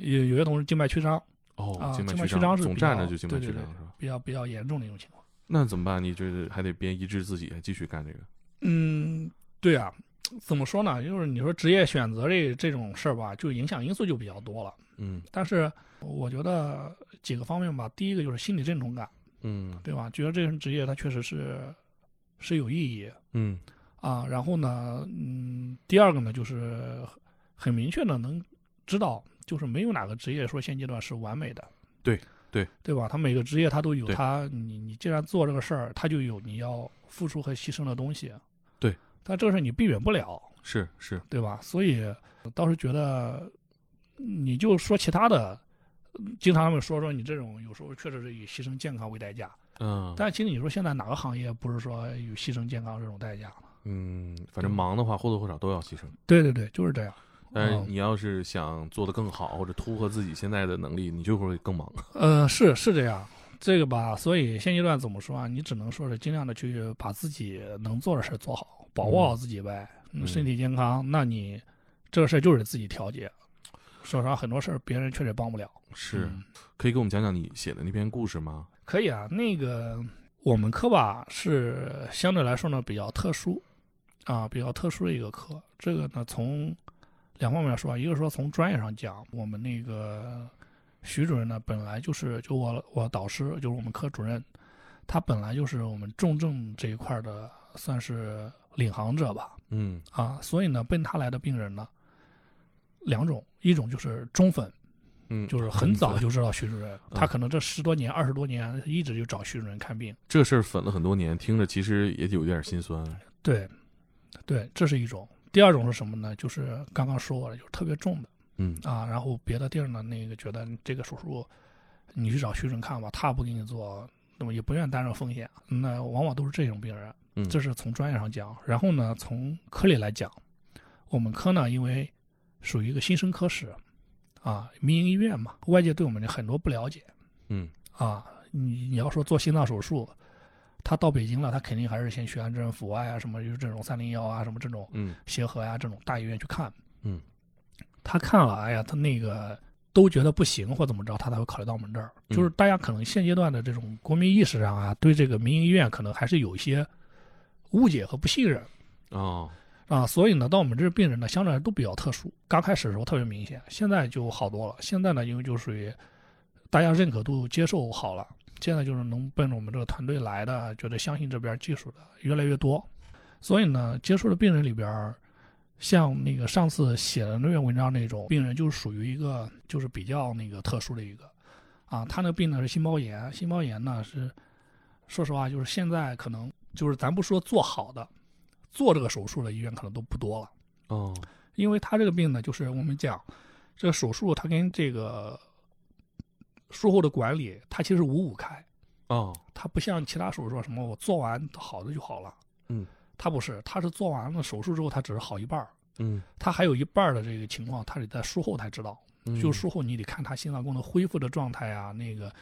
B: 有有些同事静脉曲张，
A: 哦，
B: 啊静脉
A: 曲
B: 曲张是比
A: 总站着就静脉曲张是吧？
B: 比较比较严重的一种情况。
A: 那怎么办？你就是还得边医治自己，继续干这个？
B: 嗯，对啊，怎么说呢？就是你说职业选择这这种事儿吧，就影响因素就比较多了。
A: 嗯
B: 但是我觉得几个方面吧，第一个就是心理认同感，
A: 嗯
B: 对吧？觉得这份职业它确实是是有意义
A: 嗯
B: 啊。然后呢，嗯，第二个呢就是很明确的能知道，就是没有哪个职业说现阶段是完美的。
A: 对对
B: 对吧？他每个职业他都有他，你你既然做这个事儿，他就有你要付出和牺牲的东西。
A: 对，
B: 但这个事儿你避免不了，
A: 是是，
B: 对吧？所以倒是觉得，你就说其他的，嗯经常他们说说你这种有时候确实是以牺牲健康为代价，
A: 嗯
B: 但其实你说现在哪个行业不是说有牺牲健康这种代价呢？
A: 嗯，反正忙的话或多或少都要牺牲。
B: 对对对，就是这样。
A: 但是
B: 嗯
A: 你要是想做得更好，或者突破自己现在的能力，你就会更忙。
B: 呃，是是这样，这个吧，所以现阶段怎么说啊？你只能说是尽量的去把自己能做的事儿做好，保护好自己呗。
A: 嗯
B: 嗯身体健康，那你这个事儿就是自己调节。说实话，很多事儿别人确实帮不了。
A: 是，
B: 嗯
A: 可以给我们讲讲你写的那篇故事吗？
B: 可以啊，那个我们科吧是相对来说呢比较特殊，啊，比较特殊的一个科。这个呢从两方面说啊，一个说从专业上讲，我们那个徐主任呢本来就是就我我导师就是我们科主任，他本来就是我们重症这一块的算是领航者吧，
A: 嗯
B: 啊，所以呢奔他来的病人呢两种，一种就是忠粉，
A: 嗯，
B: 就是很早就知道徐主任，
A: 嗯
B: 他可能这十多年、二十多年一直就找徐主任看病。
A: 这事儿粉了很多年，听着其实也有点心酸。
B: 对，对，这是一种。第二种是什么呢？就是刚刚说过的，就是特别重的
A: 嗯
B: 啊，然后别的地儿呢，那个觉得这个手术你去找徐主任看吧，他不给你做，那么也不愿担这风险，那往往都是这种病人。
A: 嗯，
B: 这是从专业上讲。然后呢，从科里来讲，我们科呢，因为属于一个新生科室啊，民营医院嘛，外界对我们的很多不了解
A: 嗯
B: 啊。你你要说做心脏手术，他到北京了，他肯定还是先去安贞、阜外啊，什么就是这种三零幺啊，什么这种
A: 嗯
B: 协和呀、这种大医院去看。
A: 嗯，
B: 他看了，哎呀，他那个都觉得不行或怎么着，他才会考虑到我们这儿。
A: 嗯
B: 就是大家可能现阶段的这种国民意识上啊，对这个民营医院可能还是有一些误解和不信任。
A: 哦
B: 啊，所以呢，到我们这儿病人呢，相对来说都比较特殊。刚开始的时候特别明显，现在就好多了。现在呢，因为就属于大家认可度、接受好了，现在就是能奔着我们这个团队来的，觉得相信这边技术的越来越多。所以呢，接触的病人里边，像那个上次写的那篇文章那种病人，就是属于一个就是比较那个特殊的一个啊，他那个病呢是心包炎，心包炎呢是说实话，就是现在可能就是咱不说做好的。做这个手术的医院可能都不多了，
A: 哦
B: 因为他这个病呢，就是我们讲这个手术，它跟这个术后的管理，它其实五五开，
A: 哦
B: 它不像其他手术什么我做完好的就好了，
A: 嗯，
B: 它不是，它是做完了手术之后，它只是好一半儿，
A: 嗯，
B: 他还有一半的这个情况，他得在术后才知道。
A: 嗯
B: 就术后你得看他心脏功能恢复的状态啊，那个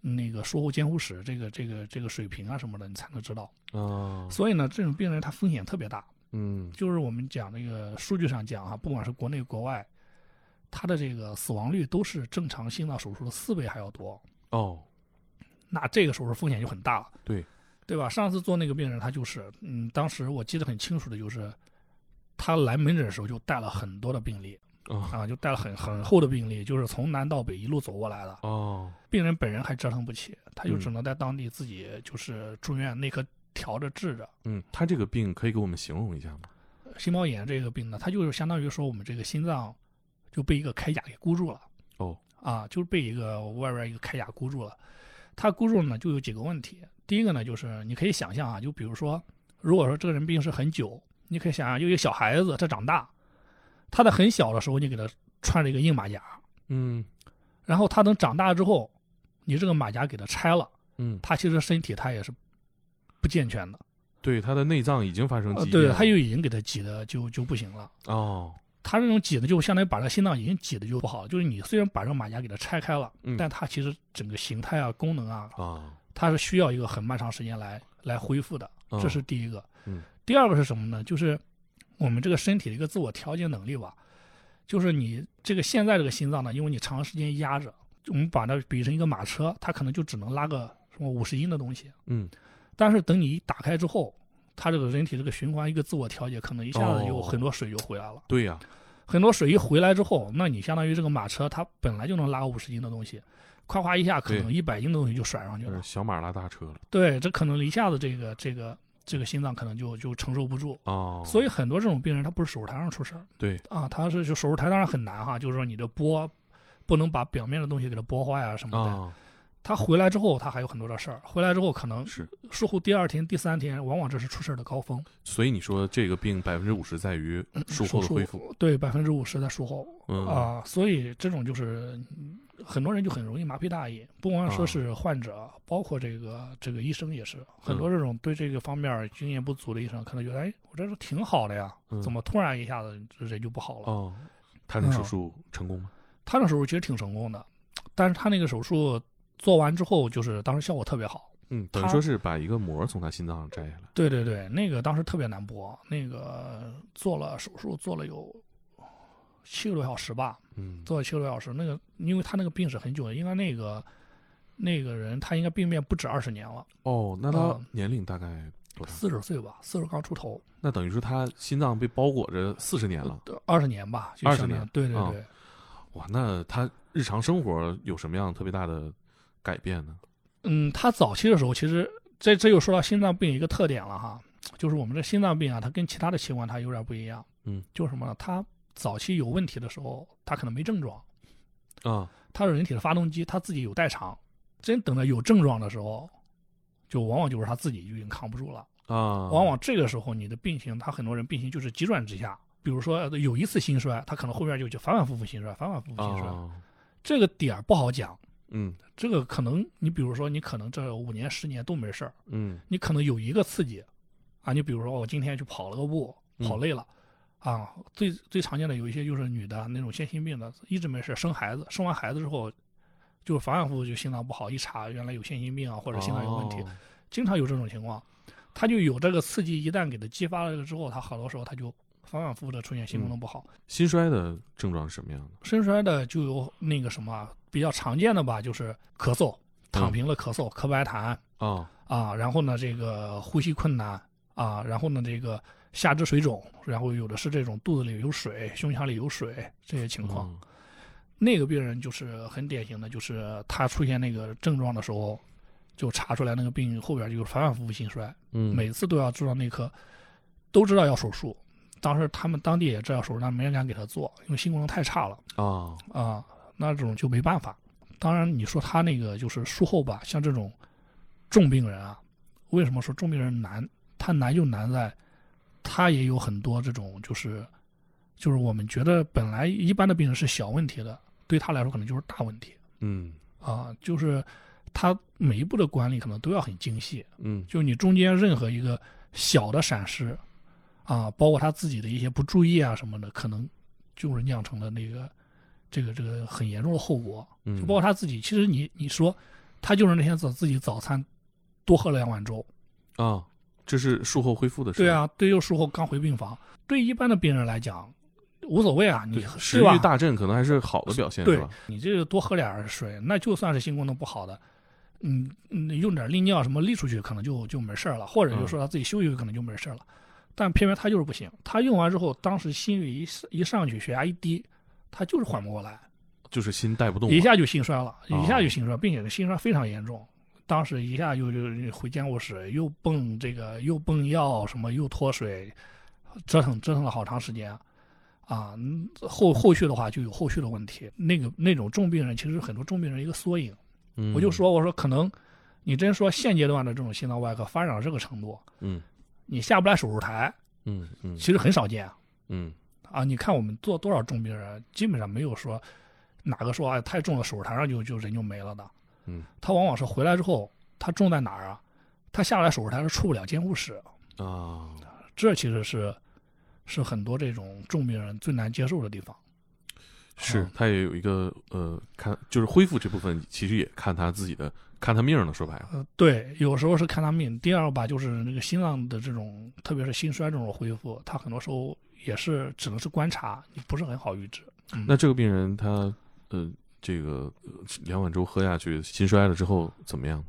B: 那个术后监护室这个这个这个水平啊什么的，你才能知道。
A: 啊，
B: 所以呢，这种病人他风险特别大。
A: 嗯
B: 就是我们讲那个数据上讲哈、不管是国内国外，他的这个死亡率都是正常心脏手术的四倍还要多。
A: 哦，
B: 那这个手术风险就很大了，
A: 对
B: 对吧？上次做那个病人，他就是，嗯，当时我记得很清楚的就是，他来门诊的时候就带了很多的病例
A: 啊
B: 啊，就带了很很厚的病例，就是从南到北一路走过来的。
A: 哦，
B: 病人本人还折腾不起，他就
A: 嗯
B: 只能在当地自己就是住院内科调着治着。
A: 嗯，他这个病可以给我们形容一下吗？
B: 心包炎这个病呢，它就是相当于说我们这个心脏就被一个铠甲给箍住了。
A: 哦，
B: 啊，就是被一个外边一个铠甲箍住了。它箍住呢，就有几个问题。第一个呢，就是你可以想象啊，就比如说，如果说这个人病是很久，你可以想象，有一个小孩子，他长大，他在很小的时候，你给他穿了一个硬马甲，
A: 嗯
B: 然后他等长大之后，你这个马甲给他拆了，
A: 嗯，
B: 他其实身体他也是不健全的，
A: 对，他的内脏已经发生
B: 对，他就已经给他挤的就就不行了。
A: 哦，
B: 他这种挤的就相当于把这心脏已经挤的就不好，就是你虽然把这个马甲给它拆开了，
A: 嗯。
B: 但它其实整个形态啊、功能啊，
A: 啊，
B: 它是需要一个很漫长时间来来恢复的，
A: 哦
B: 这是第一个。
A: 嗯。
B: 第二个是什么呢？就是我们这个身体的一个自我调节能力吧，就是你这个现在这个心脏呢，因为你长时间压着，我们把它比成一个马车，它可能就只能拉个什么五十斤的东西，
A: 嗯。
B: 但是等你一打开之后，它这个人体这个循环一个自我调节，可能一下子有
A: 哦
B: 很多水就回来了。
A: 对呀，
B: 很多水一回来之后，那你相当于这个马车，它本来就能拉五十斤的东西，夸夸一下可能一百斤的东西就甩上去了。
A: 小马拉大车了，
B: 对，这可能一下子这个这个这个心脏可能就就承受不住。
A: 哦，
B: 所以很多这种病人他不是手术台上出事儿
A: 对，
B: 啊，他是就手术台当然很难哈，就是说你的剥不能把表面的东西给它剥坏啊什么的。
A: 啊，
B: 他回来之后他还有很多的事儿，回来之后可能
A: 是，
B: 术后第二天、第三天，往往这是出事儿的高峰。
A: 所以你说这个病百分之五十在于术后的恢复，
B: 对百分之五十在术后。
A: 嗯。
B: 啊，所以这种就是嗯很多人就很容易麻痹大意，不光说是患者，包括这个这个医生也是，很多这种对这个方面经验不足的医生，可能觉得，哎，我这是挺好的呀，
A: 嗯。
B: 怎么突然一下子人就不好了？
A: 哦，他那手术成功吗？
B: 他那手术其实挺成功的，但是他那个手术做完之后，就是当时效果特别好。
A: 嗯，等于说是把一个膜从他心脏上摘下来，
B: 对对对，那个当时特别难剥，那个做了手术做了有七个多小时吧，
A: 嗯，
B: 做了七个多小时，那个因为他那个病史很久了，应该那个那个人他应该病变不止二十年了，
A: 哦，那他
B: 嗯
A: 年龄大概？
B: 四十岁吧，四十刚出头，
A: 那等于说他心脏被包裹着四十年了，
B: 二十年吧，就
A: 20
B: 相当于
A: 年啊
B: 对对对，
A: 哇，那他日常生活有什么样特别大的改变呢？
B: 嗯，他早期的时候其实这这又说到心脏病一个特点了哈，就是我们这心脏病啊，它跟其他的器官它有点不一样，
A: 嗯，
B: 就是什么呢？它早期有问题的时候，它可能没症状，
A: 啊，
B: 它是人体的发动机，它自己有代偿，真等到有症状的时候，就往往就是他自己就已经扛不住了。
A: 啊，
B: 往往这个时候你的病情，他很多人病情就是急转直下。比如说呃有一次心衰，他可能后面就就反反复复心衰，反反复复心衰。
A: 啊，
B: 这个点儿不好讲，
A: 嗯。
B: 这个可能你比如说你可能这五年十年都没事儿，
A: 嗯。
B: 你可能有一个刺激，啊，你比如说我今天去跑了个步，
A: 嗯。
B: 跑累了，啊，最最常见的有一些就是女的那种先心病的，一直没事生孩子，生完孩子之后，就反反复复就心脏不好，一查原来有先心病啊或者心脏有问题，
A: 哦。
B: 经常有这种情况，他就有这个刺激，一旦给他激发了之后，他好多时候他就反反复复的出现心功能不好。
A: 心衰的症状是什么样的？
B: 心衰的就有那个什么比较常见的吧，就是咳嗽，躺平了咳嗽，咳白痰
A: 啊
B: 啊，然后呢这个呼吸困难啊，然后呢这个下肢水肿，然后有的是这种肚子里有水，胸腔里有水这些情况。
A: 嗯
B: 那个病人就是很典型的，就是他出现那个症状的时候，就查出来那个病后边就是反反复复心衰，
A: 嗯，
B: 每次都要住到内科，都知道要手术。当时他们当地也知道手术，但没人敢给他做，因为心功能太差了
A: 啊
B: 啊。那这种就没办法。当然，你说他那个就是术后吧，像这种重病人啊，为什么说重病人难？他难就难在，他也有很多这种就是，就是我们觉得本来一般的病人是小问题的，对他来说可能就是大问题
A: 嗯
B: 啊。就是他每一步的管理可能都要很精细，
A: 嗯
B: 就是你中间任何一个小的闪失啊，包括他自己的一些不注意啊什么的，可能就是酿成了那个这个这个很严重的后果。
A: 嗯，
B: 就包括他自己，其实你你说他就是那天早自己早餐多喝了两碗粥，
A: 啊，这是术后恢复的事。
B: 对，啊，对，又术后刚回病房，对一般的病人来讲无所谓啊，你
A: 食
B: 吧
A: 欲大振可能还是好的表现，
B: 对
A: 吧？
B: 你这个多喝点儿水，那就算是心功能不好的，嗯，嗯用点利尿什么利出去，可能就就没事儿了，或者就说他自己休息可能就没事儿了。但偏偏他就是不行，他用完之后，当时心率一一上去，血压一低，他就是缓不过来，
A: 就是心带不动，
B: 一下就心衰了，
A: 哦。
B: 一下就心衰，并且心衰非常严重。当时一下就就回监护室，又泵这个又泵药，什么又脱水，折腾折腾了好长时间，啊，嗯后后续的话就有后续的问题。那个那种重病人，其实很多重病人一个缩影。
A: 嗯。
B: 我就，说，我说可能你真说现阶段的这种心脏外科发展到这个程度，
A: 嗯。
B: 你下不来手术台，
A: 嗯嗯。
B: 其实很少见
A: 嗯
B: 啊。你看我们做多少重病人，基本上没有说哪个说哎太重了，手术台上就就人就没了的。
A: 嗯
B: 他往往是回来之后，他重在哪儿啊？他下来手术台是出不了监护室，
A: 啊，
B: 这其实是是很多这种重病人最难接受的地方。
A: 是
B: 嗯
A: 他也有一个呃，看就是恢复这部分，其实也看他自己的看他命了，说白了，
B: 呃，对，有时候是看他命。第二个吧，就是那个心脏的这种，特别是心衰这种恢复，他很多时候也是只能是观察，你不是很好预知。嗯。
A: 那这个病人他呃，这个呃两碗粥喝下去，心衰了之后怎么样？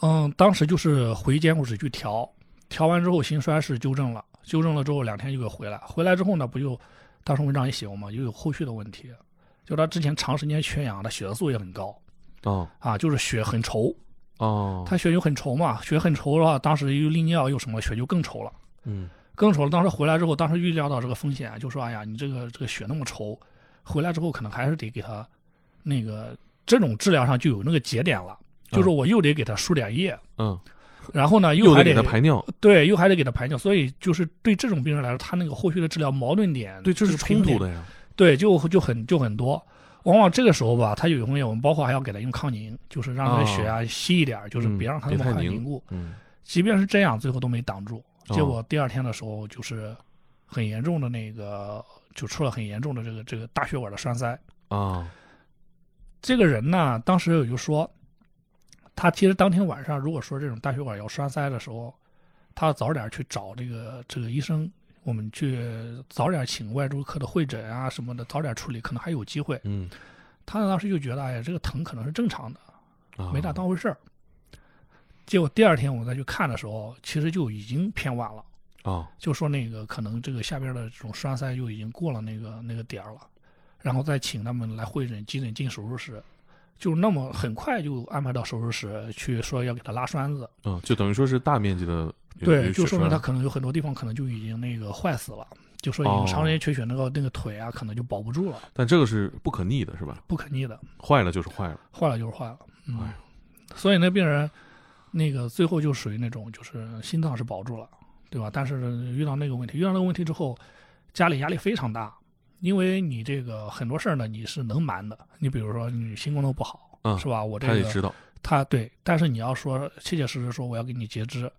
B: 嗯，当时就是回监护室去调，调完之后心衰是纠正了，纠正了之后两天就给回来，回来之后呢，不就当时文章也写过嘛，又有后续的问题，就他之前长时间缺氧，他血色素也很高。
A: 哦。
B: 啊，就是血很稠，
A: 哦，
B: 他血就很稠嘛，血很稠的话，当时又利尿又什么，血就更稠了。
A: 嗯
B: 更稠了。当时回来之后，当时预料到这个风险，就说：“哎呀，你这个这个血那么稠，回来之后可能还是得给他那个这种治疗上就有那个节点了，就是我又得给他输点液，
A: 嗯，
B: 然后呢
A: 又
B: 还
A: 得给他排尿，
B: 对，又还得给他排尿，所以就是对这种病人来说，他那个后续的治疗矛盾点，
A: 对，这是冲突的呀。
B: 对，就就很就很多。往往这个时候吧，他有风险，我们包括还要给他用抗凝，就是让他的血压稀一点儿，就是别让他那么快凝固。
A: 嗯
B: 即便是这样，最后都没挡住。
A: 哦
B: 结果第二天的时候，就是很严重的那个，就出了很严重的这个这个大血管的栓塞。
A: 啊
B: 这个人呢，当时有就说，他其实当天晚上如果说这种大血管要栓塞的时候，他早点去找这个这个医生，我们去早点请外周科的会诊啊什么的，早点处理，可能还有机会。
A: 嗯
B: 他当时就觉得，哎呀，这个疼可能是正常的，
A: 啊
B: 没大当回事儿。结果第二天我再去看的时候，其实就已经偏晚了。
A: 啊。
B: 就说那个可能这个下边的这种栓塞就已经过了那个那个点儿了，然后再请他们来会诊，急诊进手术室，就那么很快就安排到手术室去说要给他拉栓子，
A: 嗯，就等于说是大面积的
B: 对，就说明他可能有很多地方可能就已经那个坏死了，就说已经长时间缺血，那个那个腿啊可能就保不住了，
A: 但这个是不可逆的，是吧？
B: 不可逆的，
A: 坏了就是坏了。
B: 坏了就是坏了，嗯。
A: 哎，
B: 所以那病人那个最后就属于那种就是心脏是保住了，对吧？但是遇到那个问题，遇到那个问题之后，家里压力非常大，因为你这个很多事儿呢你是能瞒的，你比如说你心功能不好，
A: 嗯
B: 是吧？我这个
A: 他也知道，
B: 他对，但是你要说切切实实说我要给你截肢，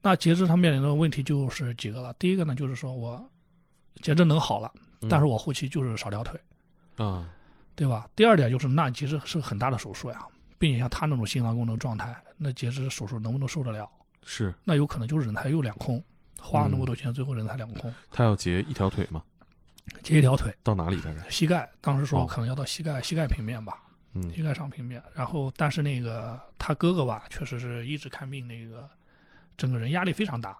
B: 那截肢他面临的问题就是几个了。第一个呢就是说我截肢能好了，
A: 嗯
B: 但是我后期就是少条腿，
A: 啊，
B: 对吧？第二点就是那其实是很大的手术呀，并且像他那种心脏功能状态，那截肢手术能不能受得了？
A: 是
B: 那有可能就是人才又两空，花了那么
A: 嗯
B: 多钱，最后人才两空，
A: 他要截一条腿吗？
B: 截一条腿，
A: 到哪里大概？
B: 膝盖，当时说
A: 哦
B: 可能要到膝盖，膝盖平面吧，
A: 嗯
B: 膝盖上平面。然后，但是那个他哥哥吧，确实是一直看病，那个整个人压力非常大。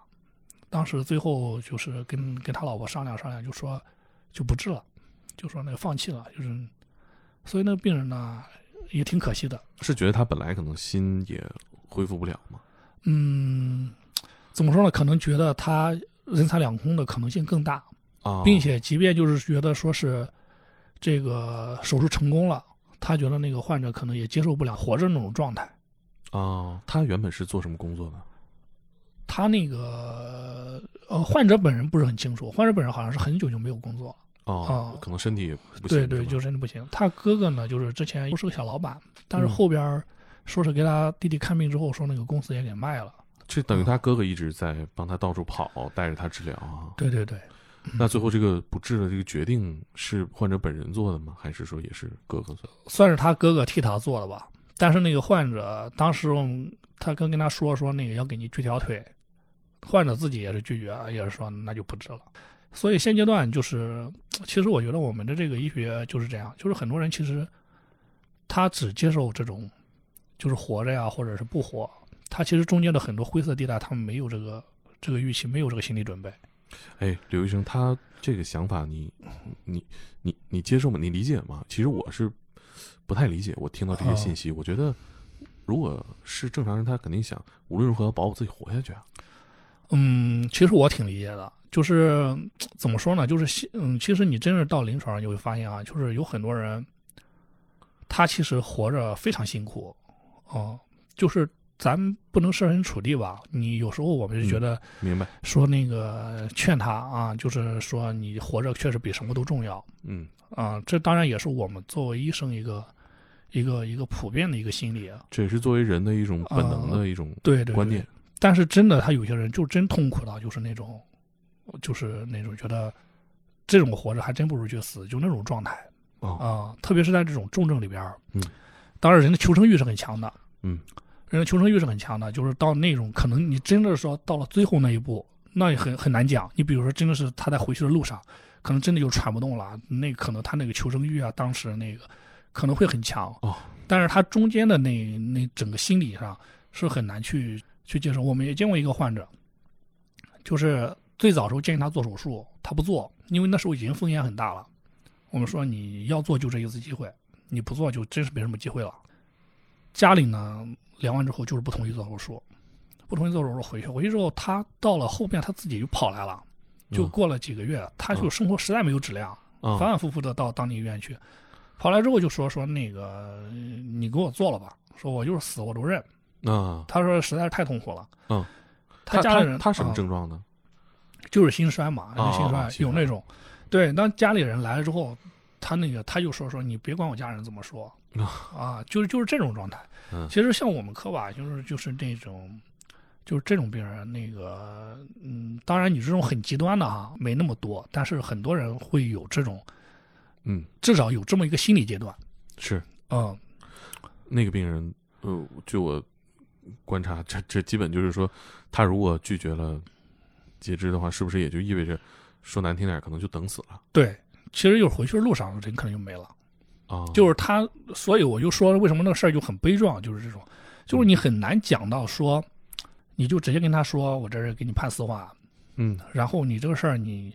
B: 当时最后就是跟跟他老婆商量商量，就说就不治了，就说那个放弃了，就是，所以那个病人呢也挺可惜的。
A: 是觉得他本来可能心也恢复不了吗？
B: 嗯，怎么说呢？可能觉得他人财两空的可能性更大。
A: 啊，
B: 并且即便就是觉得说是这个手术成功了，他觉得那个患者可能也接受不了活着那种状态。
A: 啊，他原本是做什么工作的？
B: 他那个呃，患者本人不是很清楚，患者本人好像是很久就没有工作了。
A: 哦
B: 啊，
A: 可能身体也不行，
B: 对对，就真的不行。他哥哥呢，就是之前是个小老板，但是
A: 嗯
B: 后边说是给他弟弟看病之后，说那个公司也给卖了。
A: 这等于他哥哥一直在帮他到处跑，带着他治疗啊。
B: 对对对，
A: 那最后这个不治的这个决定是患者本人做的吗？还是说也是哥哥做的？
B: 算是他哥哥替他做的吧。但是那个患者当时我们他刚跟他说说那个要给你锯条腿，患者自己也是拒绝，也是说那就不治了。所以现阶段就是，其实我觉得我们的这个医学就是这样，就是很多人其实他只接受这种就是活着呀，或者是不活，他其实中间的很多灰色地带，他们没有这个这个预期，没有这个心理准备。
A: 哎，刘医生，他这个想法你你你你接受吗？你理解吗？其实我是不太理解。我听到这些信息，我觉得如果是正常人，他肯定想无论如何要保我自己活下去啊。
B: 嗯，其实我挺理解的，就是怎么说呢？就是西嗯，其实你真是到临床上，你会发现啊，就是有很多人，他其实活着非常辛苦，哦、就是咱不能设身处地吧。你有时候我们就觉得
A: 明白？
B: 说那个劝他啊，就是说你活着确实比什么都重要
A: 嗯，
B: 啊。这当然也是我们作为医生一个一个一个普遍的一个心理啊。
A: 这也是作为人的一种本能的一种
B: 对对对
A: 观念。
B: 但是真的，他有些人就真痛苦到就是那种，就是那种觉得这种活着还真不如去死，就那种状态啊、
A: 哦，
B: 特别是在这种重症里边
A: 嗯，
B: 当然人的求生欲是很强的，
A: 嗯，
B: 人的求生欲是很强的，就是到那种可能你真的说到了最后那一步，那也很很难讲。你比如说，真的是他在回去的路上，可能真的就喘不动了，那可能他那个求生欲啊，当时那个可能会很强
A: 哦，
B: 但是他中间的那那整个心理上是很难去去接受。我们也见过一个患者，就是最早时候建议他做手术，他不做，因为那时候已经风险很大了。我们说你要做就这一次机会，你不做就真是没什么机会了。家里呢量完之后就是不同意做手术，不同意做手术回去，回去之后他到了后面他自己就跑来了，就
A: 嗯
B: 过了几个月，他就生活实在没有质量，
A: 啊
B: 反反复复的到当地医院去，跑来之后就说说那个呃你给我做了吧，说我就是死我都认。
A: 啊，
B: 他说实在是太痛苦了。
A: 嗯，他
B: 他家里人
A: 他什么
B: 啊
A: 症状呢？
B: 就是心衰嘛，心衰有那种，对，当家里人来了之后，他那个他就说说你别管我家人怎么说。啊，就是就是这种状态。
A: 嗯。
B: 其实像我们科吧，就是就是那种。就是这种病人，那个，嗯，当然你这种很极端的哈，没那么多，但是很多人会有这种，
A: 嗯，
B: 至少有这么一个心理阶段，
A: 是
B: 嗯，
A: 那个病人，呃，据我观察，这这基本就是说，他如果拒绝了截肢的话，是不是也就意味着说难听点，可能就等死了？
B: 对，其实就是回去的路上人可能就没了。
A: 啊？
B: 就是他，所以我就说为什么那个事儿就很悲壮，就是这种，就是你很难讲到说，你就直接跟他说我这是给你判死缓，
A: 嗯
B: 然后你这个事儿你，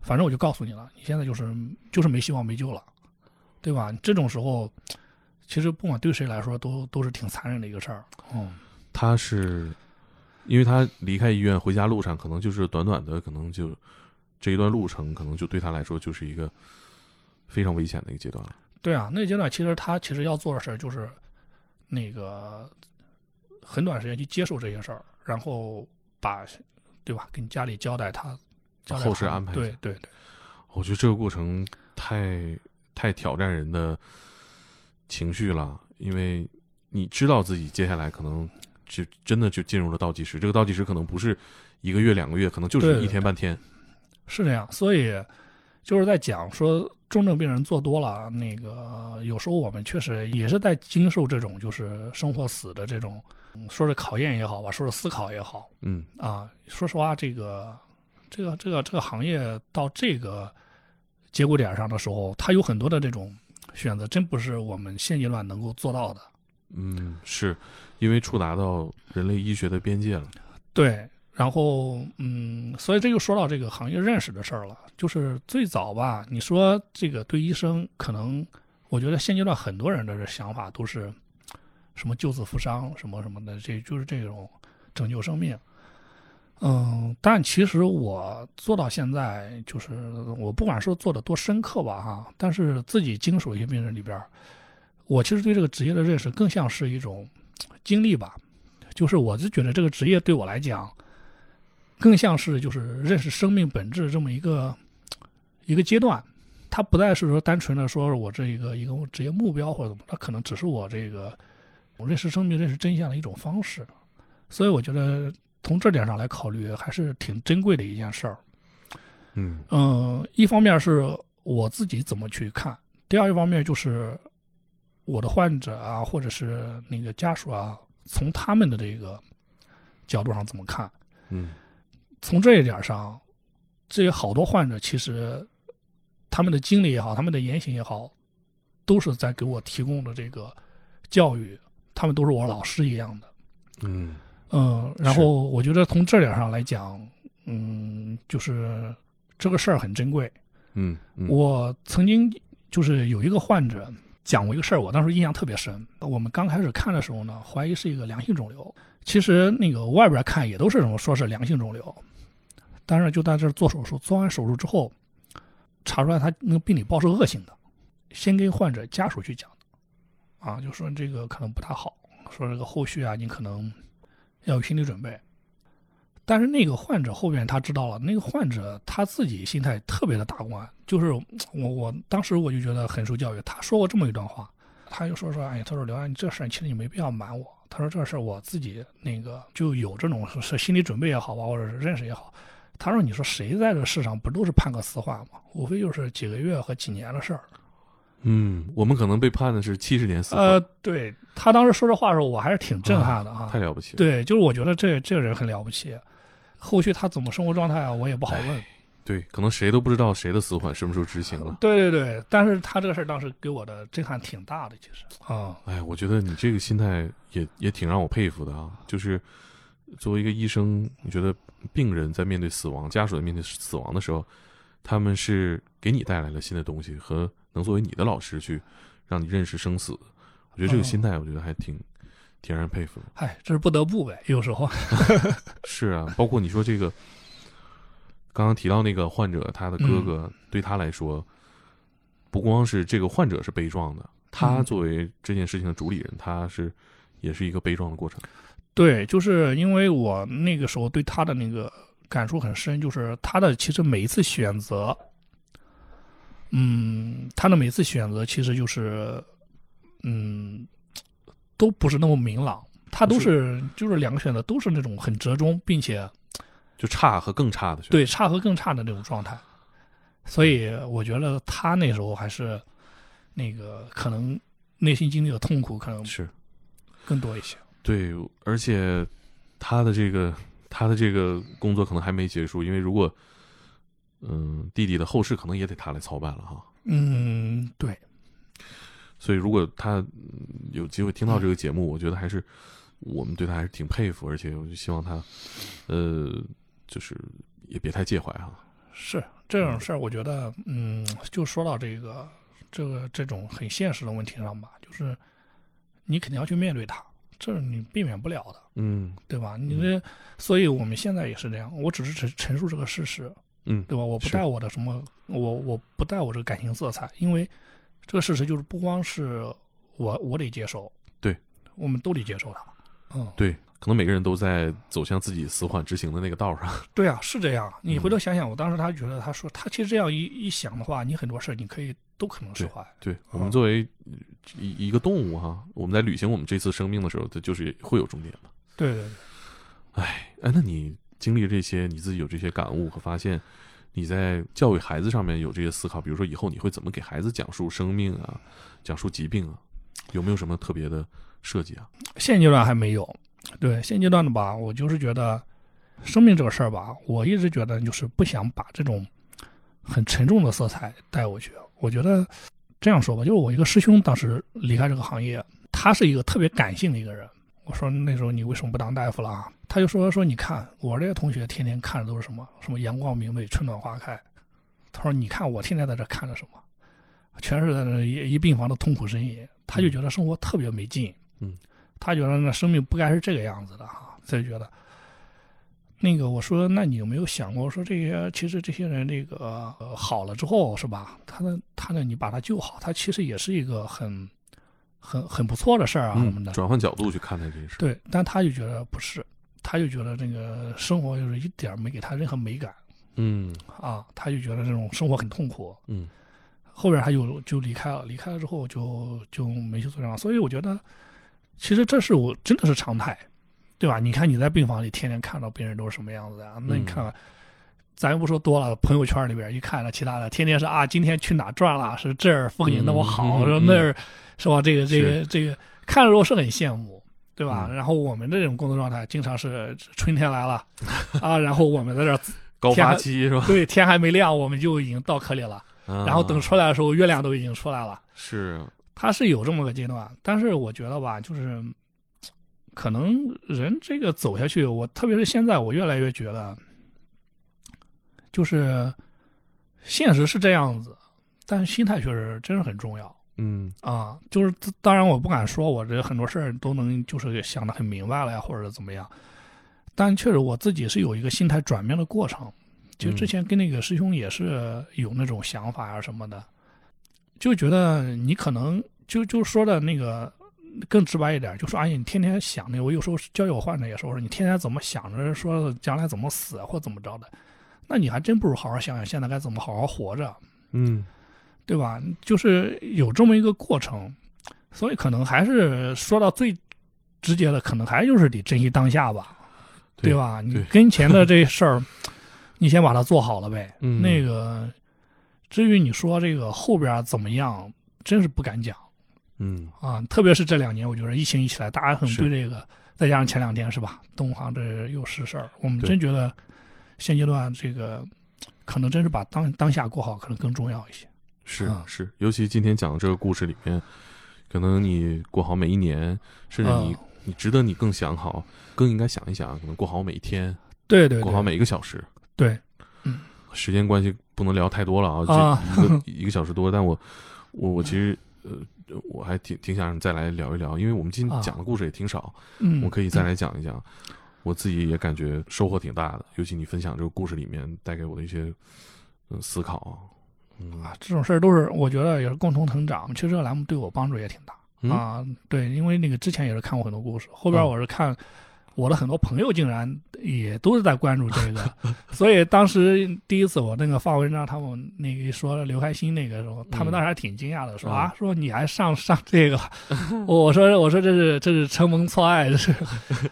B: 反正我就告诉你了，你现在就是就是没希望没救了，对吧？这种时候，其实不管对谁来说都都是挺残忍的一个事儿，嗯，
A: 他是因为他离开医院回家路上，可能就是短短的，可能就这一段路程，可能就对他来说就是一个非常危险的一个阶段了。
B: 对啊，那个阶段其实他其实要做的事儿就是，那个很短时间去接受这些事儿，然后把，对吧？跟家里交代他，
A: 后事安排
B: 对对对，
A: 我觉得这个过程太太挑战人的情绪了，因为你知道自己接下来可能就真的就进入了倒计时，这个倒计时可能不是一个月两个月，可能就是一天半天。
B: 是这样。所以就是在讲说重症病人做多了，那个有时候我们确实也是在经受这种就是生或死的这种，嗯说是考验也好吧，说是思考也好，
A: 嗯
B: 啊，说实话，这个这个这个这个行业到这个节骨点上的时候，它有很多的这种选择，真不是我们现阶段能够做到的。
A: 嗯，是因为触达到人类医学的边界了。
B: 对，然后嗯，所以这就说到这个行业认识的事儿了。就是最早吧，你说这个对医生，可能我觉得现阶段很多人的想法都是什么救死扶伤，什么什么的，这就是这种拯救生命。嗯，但其实我做到现在，就是我不管说做的多深刻吧，哈，但是自己经手一些病人里边，我其实对这个职业的认识更像是一种经历吧，就是我就觉得这个职业对我来讲，更像是就是认识生命本质这么一个 一个阶段，它不再是说单纯的说我这一个一个职业目标或者怎么，它可能只是我这个我认识生命、认识真相的一种方式。所以我觉得从这点上来考虑，还是挺珍贵的一件事儿。
A: 嗯
B: 嗯，一方面是我自己怎么去看，第二一方面就是我的患者啊，或者是那个家属啊，从他们的这个角度上怎么看。
A: 嗯
B: 从这一点上，这些好多患者其实他们的经历也好，他们的言行也好，都是在给我提供的这个教育，他们都是我老师一样的。
A: 嗯
B: 嗯，然后我觉得从这点上来讲，嗯，就是这个事儿很珍贵。
A: 嗯嗯，
B: 我曾经就是有一个患者讲过一个事儿，我当时印象特别深。我们刚开始看的时候呢，怀疑是一个良性肿瘤，其实那个外边看也都是什么说是良性肿瘤，但是就在这做手术，做完手术之后，查出来他那个病理报是恶性的，先跟患者家属去讲的，啊，就说这个可能不大好，说这个后续啊，你可能要有心理准备。但是那个患者后面他知道了，那个患者他自己心态特别的大观，就是我我当时我就觉得很受教育。他说过这么一段话，他就说说，哎，他说刘安，你这事其实你没必要瞒我。他说这事我自己那个就有这种是心理准备也好吧，或者是认识也好。他说你说谁在这世上不都是判个死缓吗？无非就是几个月和几年的事儿。
A: 嗯，我们可能被判的是七十年死缓，
B: 呃，对他当时说这话的时候，我还是挺震撼的啊。
A: 太了不起了。
B: 对，就是我觉得这这个人很了不起。后续他怎么生活状态啊，我也不好问。
A: 对，可能谁都不知道谁的死缓什么时候执行了。
B: 对对对，但是他这个事儿当时给我的震撼挺大的，其实啊，
A: 哎，我觉得你这个心态也也挺让我佩服的啊。就是作为一个医生，你觉得病人在面对死亡、家属在面对死亡的时候，他们是给你带来了新的东西，和能作为你的老师去让你认识生死。我觉得这个心态，我觉得还挺挺让人佩服的。
B: 嗨，这是不得不呗，有时候。
A: 是啊，包括你说这个，刚刚提到那个患者，他的哥哥对他来说，不光是这个患者是悲壮的，他作为这件事情的主理人，他是也是一个悲壮的过程。
B: 对，就是因为我那个时候对他的那个感触很深，就是他的其实每一次选择，嗯，他的每次选择其实就是，嗯，都不是那么明朗，他都是就是两个选择都是那种很折中，并且
A: 就差和更差的选择。
B: 对差和更差的那种状态，所以我觉得他那时候还是那个可能内心经历的痛苦可能
A: 是
B: 更多一些。
A: 对，而且他的这个他的这个工作可能还没结束，因为如果嗯弟弟的后事可能也得他来操办了哈。
B: 嗯，对，
A: 所以如果他嗯有机会听到这个节目，我觉得还是我们对他还是挺佩服，而且我就希望他呃就是也别太介怀哈。
B: 是这种事儿，我觉得，嗯，就说到这个这个这种很现实的问题上吧，就是你肯定要去面对它，这是你避免不了的，
A: 嗯
B: 对吧？你这，所以我们现在也是这样，我只是陈陈述这个事实，
A: 嗯，
B: 对吧？我不带我的什么，我我不带我这个感情色彩，因为这个事实就是不光是我我得接受，
A: 对，
B: 我们都得接受它，嗯，
A: 对，可能每个人都在走向自己死缓执行的那个道上。
B: 对啊，是这样。你
A: 嗯
B: 回头想想，我当时他觉得，他说他其实这样一一想的话，你很多事你可以都可能是坏。
A: 对我们作为一一个动物哈，我们在履行我们这次生命的时候，它就是会有终点嘛。
B: 对对对，
A: 哎，哎，那你经历这些，你自己有这些感悟和发现，你在教育孩子上面有这些思考，比如说以后你会怎么给孩子讲述生命啊，讲述疾病啊，有没有什么特别的设计啊？
B: 现阶段还没有。对现阶段的吧，我就是觉得生命这个事儿吧，我一直觉得就是不想把这种很沉重的色彩带过去。我觉得这样说吧，就是我一个师兄当时离开这个行业，他是一个特别感性的一个人。我说那时候你为什么不当大夫了啊？他就说说你看我这些同学天天看的都是什么什么阳光明媚春暖花开，他说你看我天天在这看着什么，全是在那一一病房的痛苦呻吟，他就觉得生活特别没劲，
A: 嗯，
B: 他觉得那生命不该是这个样子的哈，他就觉得。那个我说，那你有没有想过说这些？其实这些人这个、呃、好了之后是吧？他的他呢，你把他救好，他其实也是一个很很很不错的事儿啊什么
A: 嗯，
B: 的。
A: 转换角度去看待这件事。
B: 对，但他就觉得不是，他就觉得这个生活就是一点没给他任何美感
A: 嗯
B: 啊，他就觉得这种生活很痛苦。
A: 嗯
B: 后边他就就离开了，离开了之后就就没去做这样，所以我觉得其实这是我真的是常态，对吧？你看你在病房里天天看到病人都是什么样子啊？那你
A: 嗯
B: 看看，咱又不说多了，朋友圈里边一看了其他的，天天是啊，今天去哪转了？是这儿风景那么好，那儿是吧？这个这个这个，看着时候是很羡慕。对吧？
A: 嗯
B: 然后我们这种工作状态，经常是春天来了，啊，然后我们在这儿，
A: 高
B: 天还
A: 发期是吧？
B: 对，天还没亮，我们就已经到科里了。
A: 然
B: 然后等出来的时候，月亮都已经出来了。
A: 是
B: 它是有这么个阶段，但是我觉得吧，就是可能人这个走下去，我特别是现在，我越来越觉得，就是现实是这样子，但是心态确实真是很重要
A: 嗯
B: 啊。就是当然，我不敢说我这很多事儿都能就是想得很明白了呀，或者怎么样，但确实我自己是有一个心态转变的过程。其实之前跟那个师兄也是有那种想法啊什么的，就觉得你可能就就说的那个更直白一点，就说哎呀，你天天想那，我有时候教育我患者也说，我说你天天怎么想着说将来怎么死或怎么着的，那你还真不如好好想想现在该怎么好好活着，
A: 嗯
B: 对吧？就是有这么一个过程，所以可能还是说到最直接的，可能还就是得珍惜当下吧，
A: 对
B: 对吧？你跟前的 这事儿，你先把它做好了呗。
A: 嗯
B: 那个，至于你说这个后边怎么样，真是不敢讲
A: 嗯
B: 啊。特别是这两年，我觉得疫情一起来，大家很
A: 是
B: 对这个，再加上前两天是吧，东航这又是事儿，我们真觉得现阶段这个可能真是把当当下过好，可能更重要一些。
A: 是
B: 啊
A: 是，尤其今天讲的这个故事里面，可能你过好每一年，甚至你
B: 啊
A: 你值得你更想好，更应该想一想，可能过好每一天，
B: 对对
A: 过好每一个小时。
B: 对，嗯
A: 时间关系不能聊太多了啊，
B: 啊
A: 这一个一个小时多，但我我我其实呃我还挺挺想再来聊一聊，因为我们今天
B: 啊
A: 讲的故事也挺少，
B: 嗯，
A: 我可以再来讲一讲，我自己也感觉收获挺大的，尤其你分享这个故事里面带给我的一些嗯思考，嗯
B: 啊，这种事儿都是我觉得也是共同成长。其实这个栏目对我帮助也挺大、
A: 嗯
B: 啊。对，因为那个之前也是看过很多故事，后边
A: 嗯
B: 我是看我的很多朋友竟然也都是在关注这个，所以当时第一次我那个发文章，他们那个说刘开心那个时候，他们当时还挺惊讶的，说
A: 嗯。
B: 啊，说你还上 上这个，我说我说这是这是承蒙错爱，这 是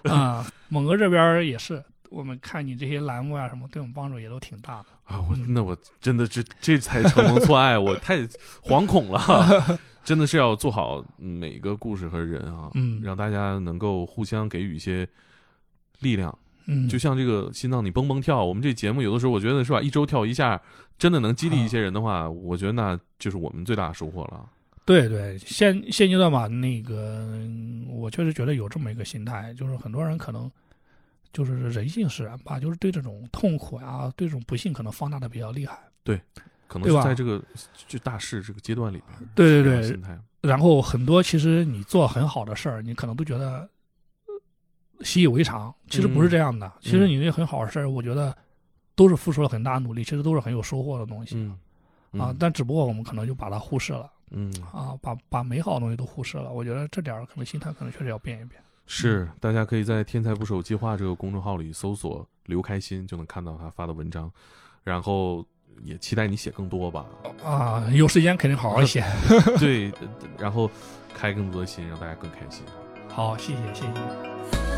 B: 啊，猛哥这边也是。我们看你这些栏目啊什么，对我们帮助也都挺大的。
A: 啊，我那我真的这这才承蒙错爱，我太惶恐了，真的是要做好每个故事和人啊，
B: 嗯。
A: 让大家能够互相给予一些力量。
B: 嗯，
A: 就像这个心脏你蹦蹦跳，我们这节目有的时候我觉得是吧，一周跳一下，真的能激励一些人的话，我觉得那就是我们最大的收获了。
B: 对对，现现阶段吧，那个嗯我确实觉得有这么一个心态，就是很多人可能就是人性使然吧，就是对这种痛苦啊，对这种不幸可能放大的比较厉害。
A: 对可能是在这个就大事这个阶段里边，
B: 对对对
A: 心态，
B: 然后很多其实你做很好的事儿，你可能都觉得呃习以为常，其实不是这样的。其实你那很好的事儿，我觉得都是付出了很大努力，其实都是很有收获的东西、
A: 嗯
B: 啊。但只不过我们可能就把它忽视了
A: 嗯，
B: 啊，把把美好的东西都忽视了。我觉得这点儿可能心态可能确实要变一变。
A: 是，大家可以在“天才捕手计划”这个公众号里搜索“刘开心”，就能看到他发的文章。然后也期待你写更多吧，
B: 啊，有时间肯定好好写。
A: 对，呃然后开更多的心，让大家更开心。
B: 好，谢谢谢谢。